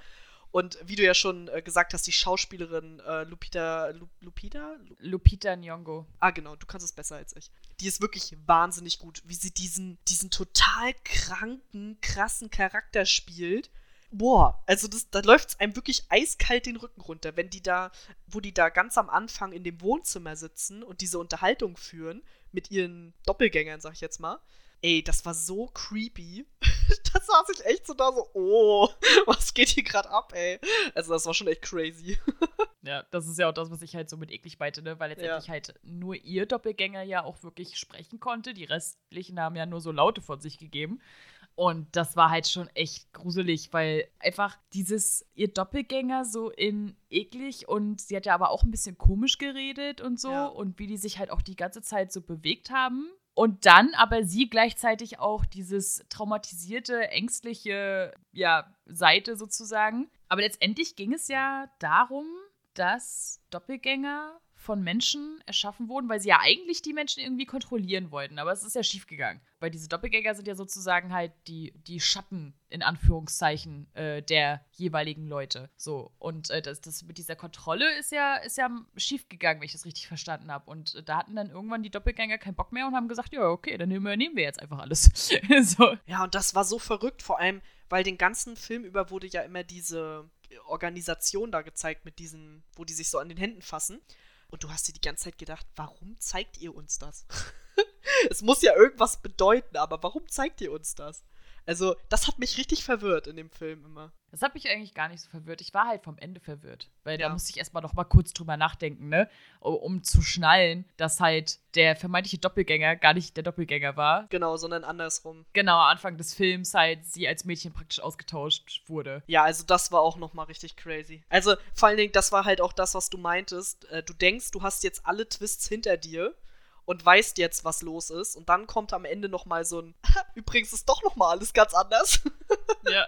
Und wie du ja schon äh, gesagt hast, die Schauspielerin äh, Lupita, Lu, Lupita? Lu Lupita Nyong'o. ah, genau, du kannst es besser als ich. Die ist wirklich wahnsinnig gut, wie sie diesen, diesen total kranken, krassen Charakter spielt. Boah, also das, da läuft es einem wirklich eiskalt den Rücken runter, wenn die da, wo die da ganz am Anfang in dem Wohnzimmer sitzen und diese Unterhaltung führen mit ihren Doppelgängern, sag ich jetzt mal. Ey, das war so creepy. da saß ich echt so da so, oh, was geht hier gerade ab, ey? Also das war schon echt crazy. Ja, das ist ja auch das, was ich halt so mit eklig meinte, ne? Weil letztendlich halt nur ihr Doppelgänger ja auch wirklich sprechen konnte. Die restlichen haben ja nur so Laute von sich gegeben. Und das war halt schon echt gruselig, weil einfach dieses, ihr Doppelgänger so in eklig und sie hat ja aber auch ein bisschen komisch geredet und so Ja. und wie die sich halt auch die ganze Zeit so bewegt haben. Und dann aber sie gleichzeitig auch dieses traumatisierte, ängstliche, ja, Seite sozusagen. Aber letztendlich ging es ja darum, dass Doppelgänger von Menschen erschaffen wurden, weil sie ja eigentlich die Menschen irgendwie kontrollieren wollten. Aber es ist ja schiefgegangen. Weil diese Doppelgänger sind ja sozusagen halt die, die Schatten, in Anführungszeichen, äh, der jeweiligen Leute. So. Und äh, das, das mit dieser Kontrolle ist ja, ist ja schiefgegangen, wenn ich das richtig verstanden habe. Und äh, da hatten dann irgendwann die Doppelgänger keinen Bock mehr und haben gesagt, ja, okay, dann übernehmen wir jetzt einfach alles. so. Ja, und das war so verrückt, vor allem, weil den ganzen Film über wurde ja immer diese Organisation da gezeigt mit diesen, wo die sich so an den Händen fassen. Und du hast dir die ganze Zeit gedacht, warum zeigt ihr uns das? es muss ja irgendwas bedeuten, aber warum zeigt ihr uns das? Also, das hat mich richtig verwirrt in dem Film immer. Das hat mich eigentlich gar nicht so verwirrt. Ich war halt vom Ende verwirrt. Weil Ja. da musste ich erstmal noch mal kurz drüber nachdenken, ne? Um, zu schnallen, dass halt der vermeintliche Doppelgänger gar nicht der Doppelgänger war. Genau, sondern andersrum. Genau, am Anfang des Films halt sie als Mädchen praktisch ausgetauscht wurde. Ja, also das war auch nochmal richtig crazy. Also vor allen Dingen, das war halt auch das, was du meintest. Äh, du denkst, du hast jetzt alle Twists hinter dir und weißt jetzt, was los ist. Und dann kommt am Ende nochmal so ein, übrigens ist doch nochmal alles ganz anders. Ja.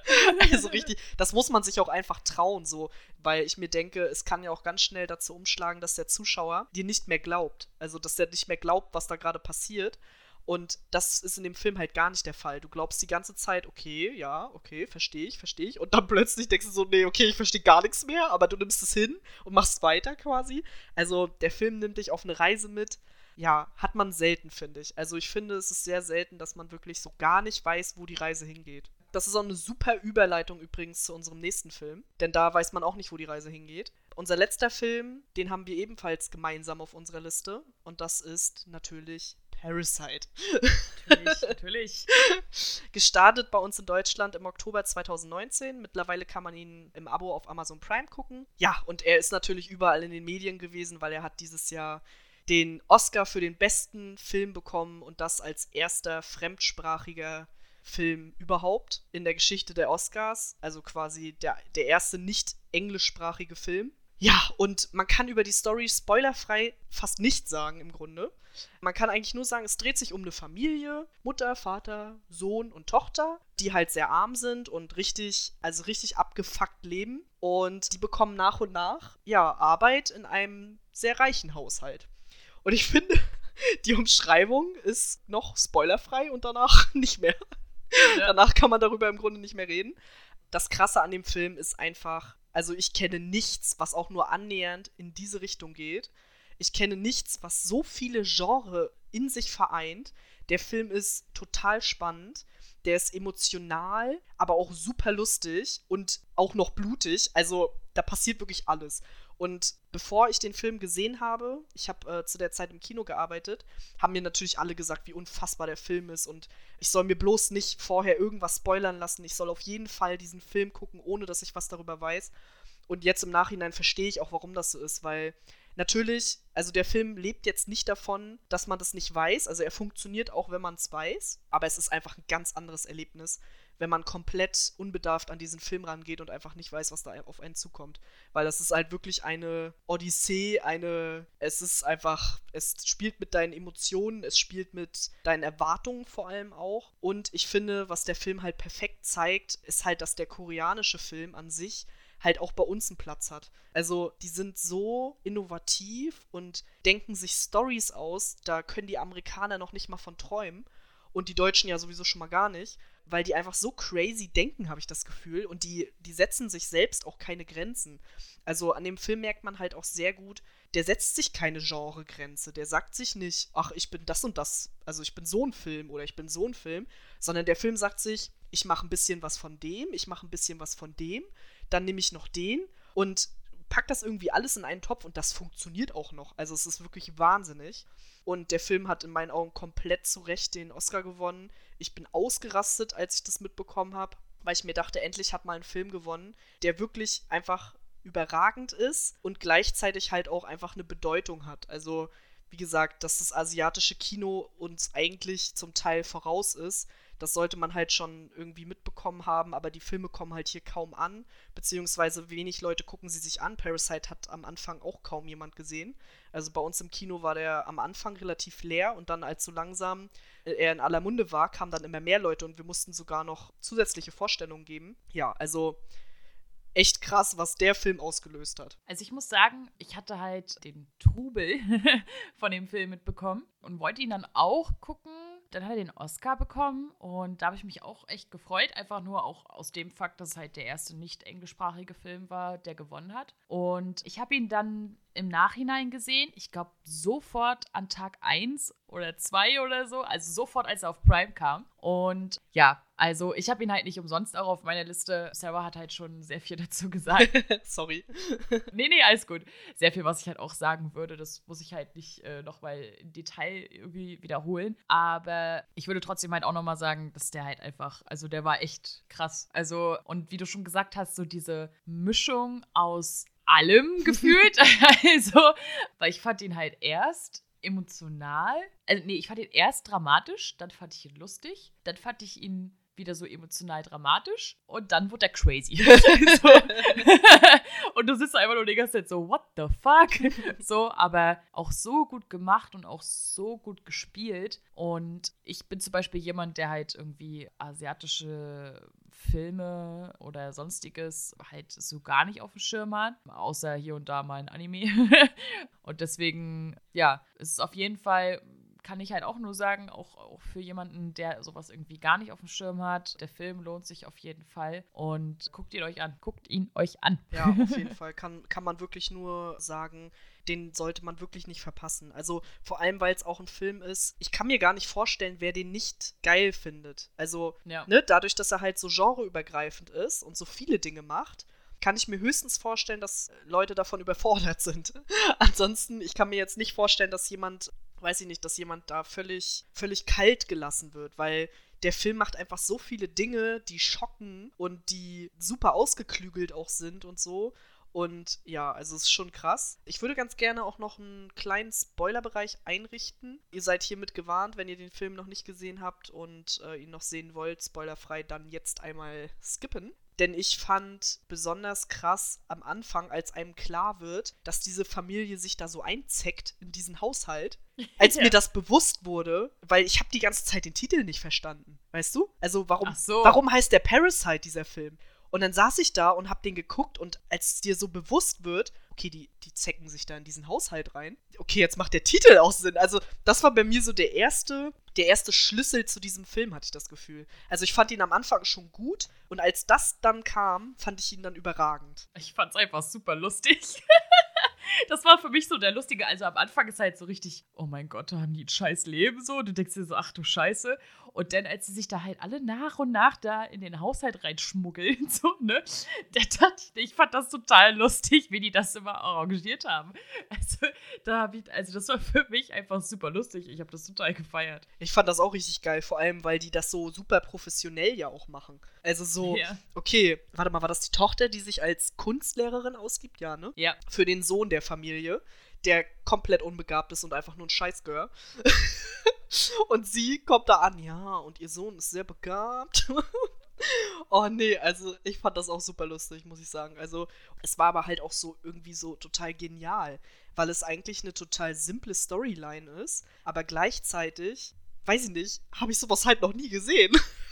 also richtig, das muss man sich auch einfach trauen, so. Weil ich mir denke, es kann ja auch ganz schnell dazu umschlagen, dass der Zuschauer dir nicht mehr glaubt. Also, dass der nicht mehr glaubt, was da gerade passiert. Und das ist in dem Film halt gar nicht der Fall. Du glaubst die ganze Zeit, okay, ja, okay, verstehe ich, verstehe ich. Und dann plötzlich denkst du so, nee, okay, ich verstehe gar nichts mehr, aber du nimmst es hin und machst weiter quasi. Also der Film nimmt dich auf eine Reise mit. Ja, hat man selten, finde ich. Also ich finde, es ist sehr selten, dass man wirklich so gar nicht weiß, wo die Reise hingeht. Das ist auch eine super Überleitung übrigens zu unserem nächsten Film, denn da weiß man auch nicht, wo die Reise hingeht. Unser letzter Film, den haben wir ebenfalls gemeinsam auf unserer Liste und das ist natürlich Parasite. Natürlich, natürlich. Gestartet bei uns in Deutschland im Oktober 2019. Mittlerweile kann man ihn im Abo auf Amazon Prime gucken. Ja, und er ist natürlich überall in den Medien gewesen, weil er hat dieses Jahr den Oscar für den besten Film bekommen und das als erster fremdsprachiger Film überhaupt in der Geschichte der Oscars. Also quasi der, der erste nicht englischsprachige Film. Ja, und man kann über die Story spoilerfrei fast nichts sagen im Grunde. Man kann eigentlich nur sagen, es dreht sich um eine Familie, Mutter, Vater, Sohn und Tochter, die halt sehr arm sind und richtig, also richtig abgefuckt leben. Und die bekommen nach und nach, ja, Arbeit in einem sehr reichen Haushalt. Und ich finde, die Umschreibung ist noch spoilerfrei und danach nicht mehr. Ja. Danach kann man darüber im Grunde nicht mehr reden. Das Krasse an dem Film ist einfach, also ich kenne nichts, was auch nur annähernd in diese Richtung geht. Ich kenne nichts, was so viele Genre in sich vereint. Der Film ist total spannend. Der ist emotional, aber auch super lustig und auch noch blutig. Also da passiert wirklich alles. Und bevor ich den Film gesehen habe, ich habe äh, zu der Zeit im Kino gearbeitet, haben mir natürlich alle gesagt, wie unfassbar der Film ist und ich soll mir bloß nicht vorher irgendwas spoilern lassen. Ich soll auf jeden Fall diesen Film gucken, ohne dass ich was darüber weiß. Und jetzt im Nachhinein verstehe ich auch, warum das so ist, weil natürlich, also der Film lebt jetzt nicht davon, dass man das nicht weiß. Also er funktioniert auch, wenn man es weiß, aber es ist einfach ein ganz anderes Erlebnis, wenn man komplett unbedarft an diesen Film rangeht und einfach nicht weiß, was da auf einen zukommt. Weil das ist halt wirklich eine Odyssee, eine. Es ist einfach. Es spielt mit deinen Emotionen, es spielt mit deinen Erwartungen vor allem auch. Und ich finde, was der Film halt perfekt zeigt, ist halt, dass der koreanische Film an sich halt auch bei uns einen Platz hat. Also die sind so innovativ und denken sich Stories aus, da können die Amerikaner noch nicht mal von träumen und die Deutschen ja sowieso schon mal gar nicht, weil die einfach so crazy denken, habe ich das Gefühl und die die setzen sich selbst auch keine Grenzen. Also an dem Film merkt man halt auch sehr gut, der setzt sich keine Genregrenze. Der sagt sich nicht, ach, ich bin das und das, also ich bin so ein Film oder ich bin so ein Film, sondern der Film sagt sich, ich mache ein bisschen was von dem, ich mache ein bisschen was von dem, dann nehme ich noch den und pack das irgendwie alles in einen Topf und das funktioniert auch noch. Also es ist wirklich wahnsinnig. Und der Film hat in meinen Augen komplett zu Recht den Oscar gewonnen. Ich bin ausgerastet, als ich das mitbekommen habe, weil ich mir dachte, endlich hat mal ein Film gewonnen, der wirklich einfach überragend ist und gleichzeitig halt auch einfach eine Bedeutung hat. Also, wie gesagt, dass das asiatische Kino uns eigentlich zum Teil voraus ist, das sollte man halt schon irgendwie mitbekommen haben, aber die Filme kommen halt hier kaum an, beziehungsweise wenig Leute gucken sie sich an. Parasite hat am Anfang auch kaum jemand gesehen. Also bei uns im Kino war der am Anfang relativ leer und dann, als so langsam äh, er in aller Munde war, kamen dann immer mehr Leute und wir mussten sogar noch zusätzliche Vorstellungen geben. Ja, also echt krass, was der Film ausgelöst hat. Also ich muss sagen, ich hatte halt den Trubel von dem Film mitbekommen und wollte ihn dann auch gucken. Dann hat er den Oscar bekommen und da habe ich mich auch echt gefreut. Einfach nur auch aus dem Fakt, dass es halt der erste nicht englischsprachige Film war, der gewonnen hat. Und ich habe ihn dann im Nachhinein gesehen. Ich glaube, sofort an Tag 1 oder 2 oder so. Also sofort, als er auf Prime kam. Und ja, also ich habe ihn halt nicht umsonst auch auf meiner Liste. Sarah hat halt schon sehr viel dazu gesagt. Sorry. nee, nee, alles gut. Sehr viel, was ich halt auch sagen würde. Das muss ich halt nicht äh, nochmal im Detail irgendwie wiederholen. Aber ich würde trotzdem halt auch nochmal sagen, dass der halt einfach, also der war echt krass. Also, und wie du schon gesagt hast, so diese Mischung aus allem gefühlt. also, weil ich fand ihn halt erst emotional. Also, nee, ich fand ihn erst dramatisch, dann fand ich ihn lustig, dann fand ich ihn wieder so emotional dramatisch und dann wurde er crazy. so. und du sitzt einfach nur die ganze Zeit so, what the fuck? so, aber auch so gut gemacht und auch so gut gespielt. Und ich bin zum Beispiel jemand, der halt irgendwie asiatische Filme oder sonstiges halt so gar nicht auf dem Schirm hat, außer hier und da mal ein Anime. und deswegen, ja, es ist auf jeden Fall kann ich halt auch nur sagen, auch, auch für jemanden, der sowas irgendwie gar nicht auf dem Schirm hat, der Film lohnt sich auf jeden Fall und guckt ihn euch an. Guckt ihn euch an. Ja, auf jeden Fall. Kann, kann man wirklich nur sagen, den sollte man wirklich nicht verpassen. Also vor allem, weil es auch ein Film ist. Ich kann mir gar nicht vorstellen, wer den nicht geil findet. Also, ja. ne, dadurch, dass er halt so genreübergreifend ist und so viele Dinge macht, kann ich mir höchstens vorstellen, dass Leute davon überfordert sind. Ansonsten, ich kann mir jetzt nicht vorstellen, dass jemand weiß ich nicht, dass jemand da völlig, völlig kalt gelassen wird, weil der Film macht einfach so viele Dinge, die schocken und die super ausgeklügelt auch sind und so. Und ja, also es ist schon krass. Ich würde ganz gerne auch noch einen kleinen Spoilerbereich einrichten. Ihr seid hiermit gewarnt, wenn ihr den Film noch nicht gesehen habt und äh, ihn noch sehen wollt, spoilerfrei, dann jetzt einmal skippen. Denn ich fand besonders krass am Anfang, als einem klar wird, dass diese Familie sich da so einzeckt in diesen Haushalt. Als ja. mir das bewusst wurde, weil ich habe die ganze Zeit den Titel nicht verstanden. Weißt du? Also warum, so. warum heißt der Parasite dieser Film? Und dann saß ich da und hab den geguckt und als es dir so bewusst wird, okay, die, die zecken sich da in diesen Haushalt rein. Okay, jetzt macht der Titel auch Sinn. Also, das war bei mir so der erste, der erste Schlüssel zu diesem Film, hatte ich das Gefühl. Also, ich fand ihn am Anfang schon gut und als das dann kam, fand ich ihn dann überragend. Ich fand's einfach super lustig. das war für mich so der lustige. Also am Anfang ist halt so richtig, oh mein Gott, da haben die ein scheiß Leben so. Du denkst dir so, ach du Scheiße. Und dann, als sie sich da halt alle nach und nach da in den Haushalt reinschmuggeln, so, ne, ich, fand das total lustig, wie die das immer arrangiert haben. Also, da habe ich, also das war für mich einfach super lustig. Ich habe das total gefeiert. Ich fand das auch richtig geil, vor allem, weil die das so super professionell ja auch machen. Also so, ja. okay, warte mal, war das die Tochter, die sich als Kunstlehrerin ausgibt? Ja, ne? Ja. Für den Sohn der Familie, der komplett unbegabt ist und einfach nur ein Scheißgehör. und sie kommt da an, ja, und ihr Sohn ist sehr begabt. oh nee, also ich fand das auch super lustig, muss ich sagen. Also es war aber halt auch so irgendwie so total genial, weil es eigentlich eine total simple Storyline ist, aber gleichzeitig, weiß ich nicht, habe ich sowas halt noch nie gesehen.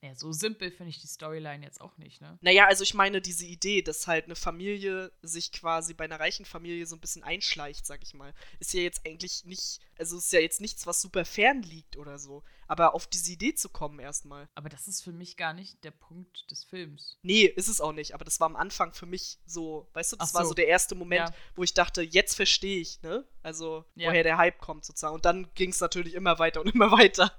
Ja, so simpel finde ich die Storyline jetzt auch nicht, ne? Naja, also ich meine diese Idee, dass halt eine Familie sich quasi bei einer reichen Familie so ein bisschen einschleicht, sag ich mal, ist ja jetzt eigentlich nicht, also ist ja jetzt nichts, was super fern liegt oder so. Aber auf diese Idee zu kommen erstmal. Aber das ist für mich gar nicht der Punkt des Films. Nee, ist es auch nicht. Aber das war am Anfang für mich so, weißt du, das Ach war so. so der erste Moment, Ja. wo ich dachte, jetzt verstehe ich, ne? Also, Ja. woher der Hype kommt sozusagen. Und dann ging es natürlich immer weiter und immer weiter.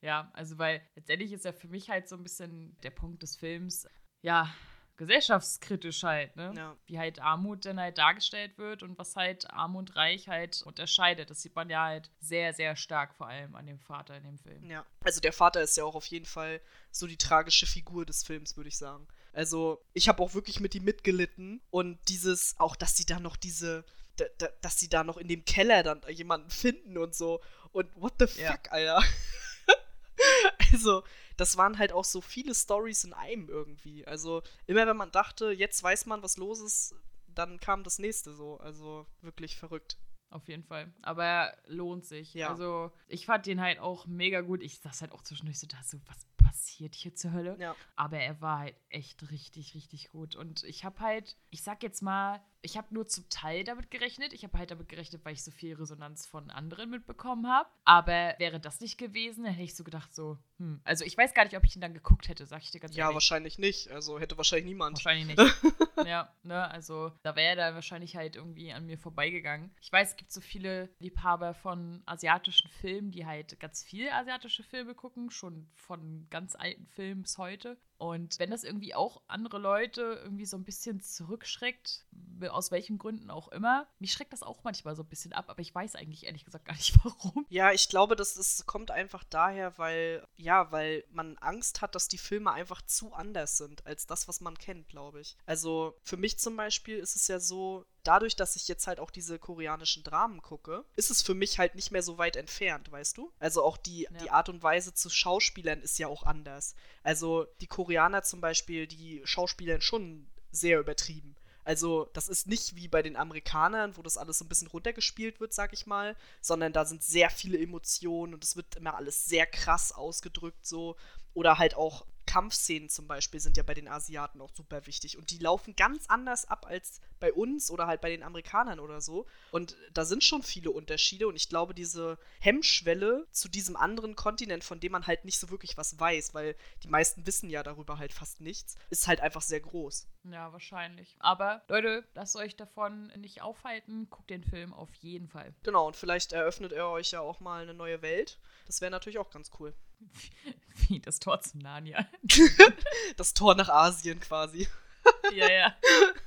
Ja, also weil letztendlich ist ja für mich halt so ein bisschen der Punkt des Films, ja, gesellschaftskritisch halt, ne? Ja. Wie halt Armut dann halt dargestellt wird und was halt Arm und Reich halt unterscheidet. Das sieht man ja halt sehr, sehr stark vor allem an dem Vater in dem Film. Ja. Also der Vater ist ja auch auf jeden Fall so die tragische Figur des Films, würde ich sagen. Also ich habe auch wirklich mit ihm mitgelitten und dieses, auch dass sie da noch diese, da, da, dass sie da noch in dem Keller dann jemanden finden und so. Und what the fuck, Ja. Alter. also, das waren halt auch so viele Stories in einem irgendwie. Also, immer wenn man dachte, jetzt weiß man, was los ist, dann kam das nächste so. Also, wirklich verrückt. Auf jeden Fall. Aber er lohnt sich. Ja. Also, ich fand den halt auch mega gut. Ich saß halt auch zwischendurch so da, so, was passiert hier zur Hölle? Ja. Aber er war halt echt richtig, richtig gut. Und ich habe halt, ich sag jetzt mal, ich habe nur zum Teil damit gerechnet. Ich habe halt damit gerechnet, weil ich so viel Resonanz von anderen mitbekommen habe. Aber wäre das nicht gewesen, dann hätte ich so gedacht, so, hm. Also ich weiß gar nicht, ob ich ihn dann geguckt hätte, sag ich dir ganz Ja, ehrlich. wahrscheinlich nicht. Also, hätte wahrscheinlich niemand. Wahrscheinlich nicht. ja, ne, also da wäre er dann wahrscheinlich halt irgendwie an mir vorbeigegangen. Ich weiß, es gibt so viele Liebhaber von asiatischen Filmen, die halt ganz viel asiatische Filme gucken, schon von ganz alten Filmen bis heute. Und wenn das irgendwie auch andere Leute irgendwie so ein bisschen zurückschreckt, aus welchen Gründen auch immer, mich schreckt das auch manchmal so ein bisschen ab, aber ich weiß eigentlich ehrlich gesagt gar nicht warum. Ja, ich glaube, das ist, kommt einfach daher, weil, ja, weil man Angst hat, dass die Filme einfach zu anders sind als das, was man kennt, glaube ich. Also für mich zum Beispiel ist es ja so, dadurch, dass ich jetzt halt auch diese koreanischen Dramen gucke, ist es für mich halt nicht mehr so weit entfernt, weißt du? Also auch die, Ja. die Art und Weise zu Schauspielern ist ja auch anders. Also die Koreaner zum Beispiel, die schauspielern schon sehr übertrieben. Also, das ist nicht wie bei den Amerikanern, wo das alles so ein bisschen runtergespielt wird, sag ich mal, sondern da sind sehr viele Emotionen und es wird immer alles sehr krass ausgedrückt, so. Oder halt auch Kampfszenen zum Beispiel sind ja bei den Asiaten auch super wichtig. Und die laufen ganz anders ab als bei uns oder halt bei den Amerikanern oder so. Und da sind schon viele Unterschiede. Und ich glaube, diese Hemmschwelle zu diesem anderen Kontinent, von dem man halt nicht so wirklich was weiß, weil die meisten wissen ja darüber halt fast nichts, ist halt einfach sehr groß. Ja, wahrscheinlich. Aber Leute, lasst euch davon nicht aufhalten. Guckt den Film auf jeden Fall. Genau, und vielleicht eröffnet er euch ja auch mal eine neue Welt. Das wäre natürlich auch ganz cool. Wie das Tor zu Narnia. Das Tor nach Asien quasi. ja, ja.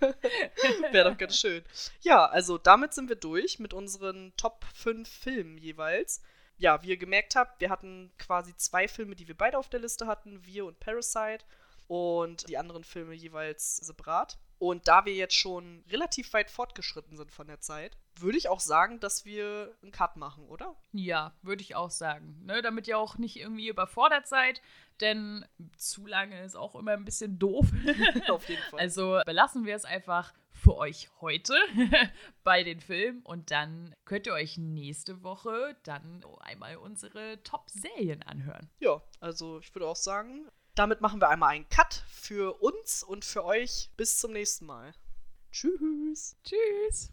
Wäre doch ganz schön. Ja, also damit sind wir durch mit unseren Top 5 Filmen jeweils. Ja, wie ihr gemerkt habt, wir hatten quasi zwei Filme, die wir beide auf der Liste hatten, wir und Parasite und die anderen Filme jeweils separat. Und da wir jetzt schon relativ weit fortgeschritten sind von der Zeit, würde ich auch sagen, dass wir einen Cut machen, oder? Ja, würde ich auch sagen. Ne, damit ihr auch nicht irgendwie überfordert seid, denn zu lange ist auch immer ein bisschen doof. auf jeden Fall. Also belassen wir es einfach für euch heute bei den Filmen und dann könnt ihr euch nächste Woche dann einmal unsere Top-Serien anhören. Ja, also ich würde auch sagen, damit machen wir einmal einen Cut für uns und für euch. Bis zum nächsten Mal. Tschüss. Tschüss!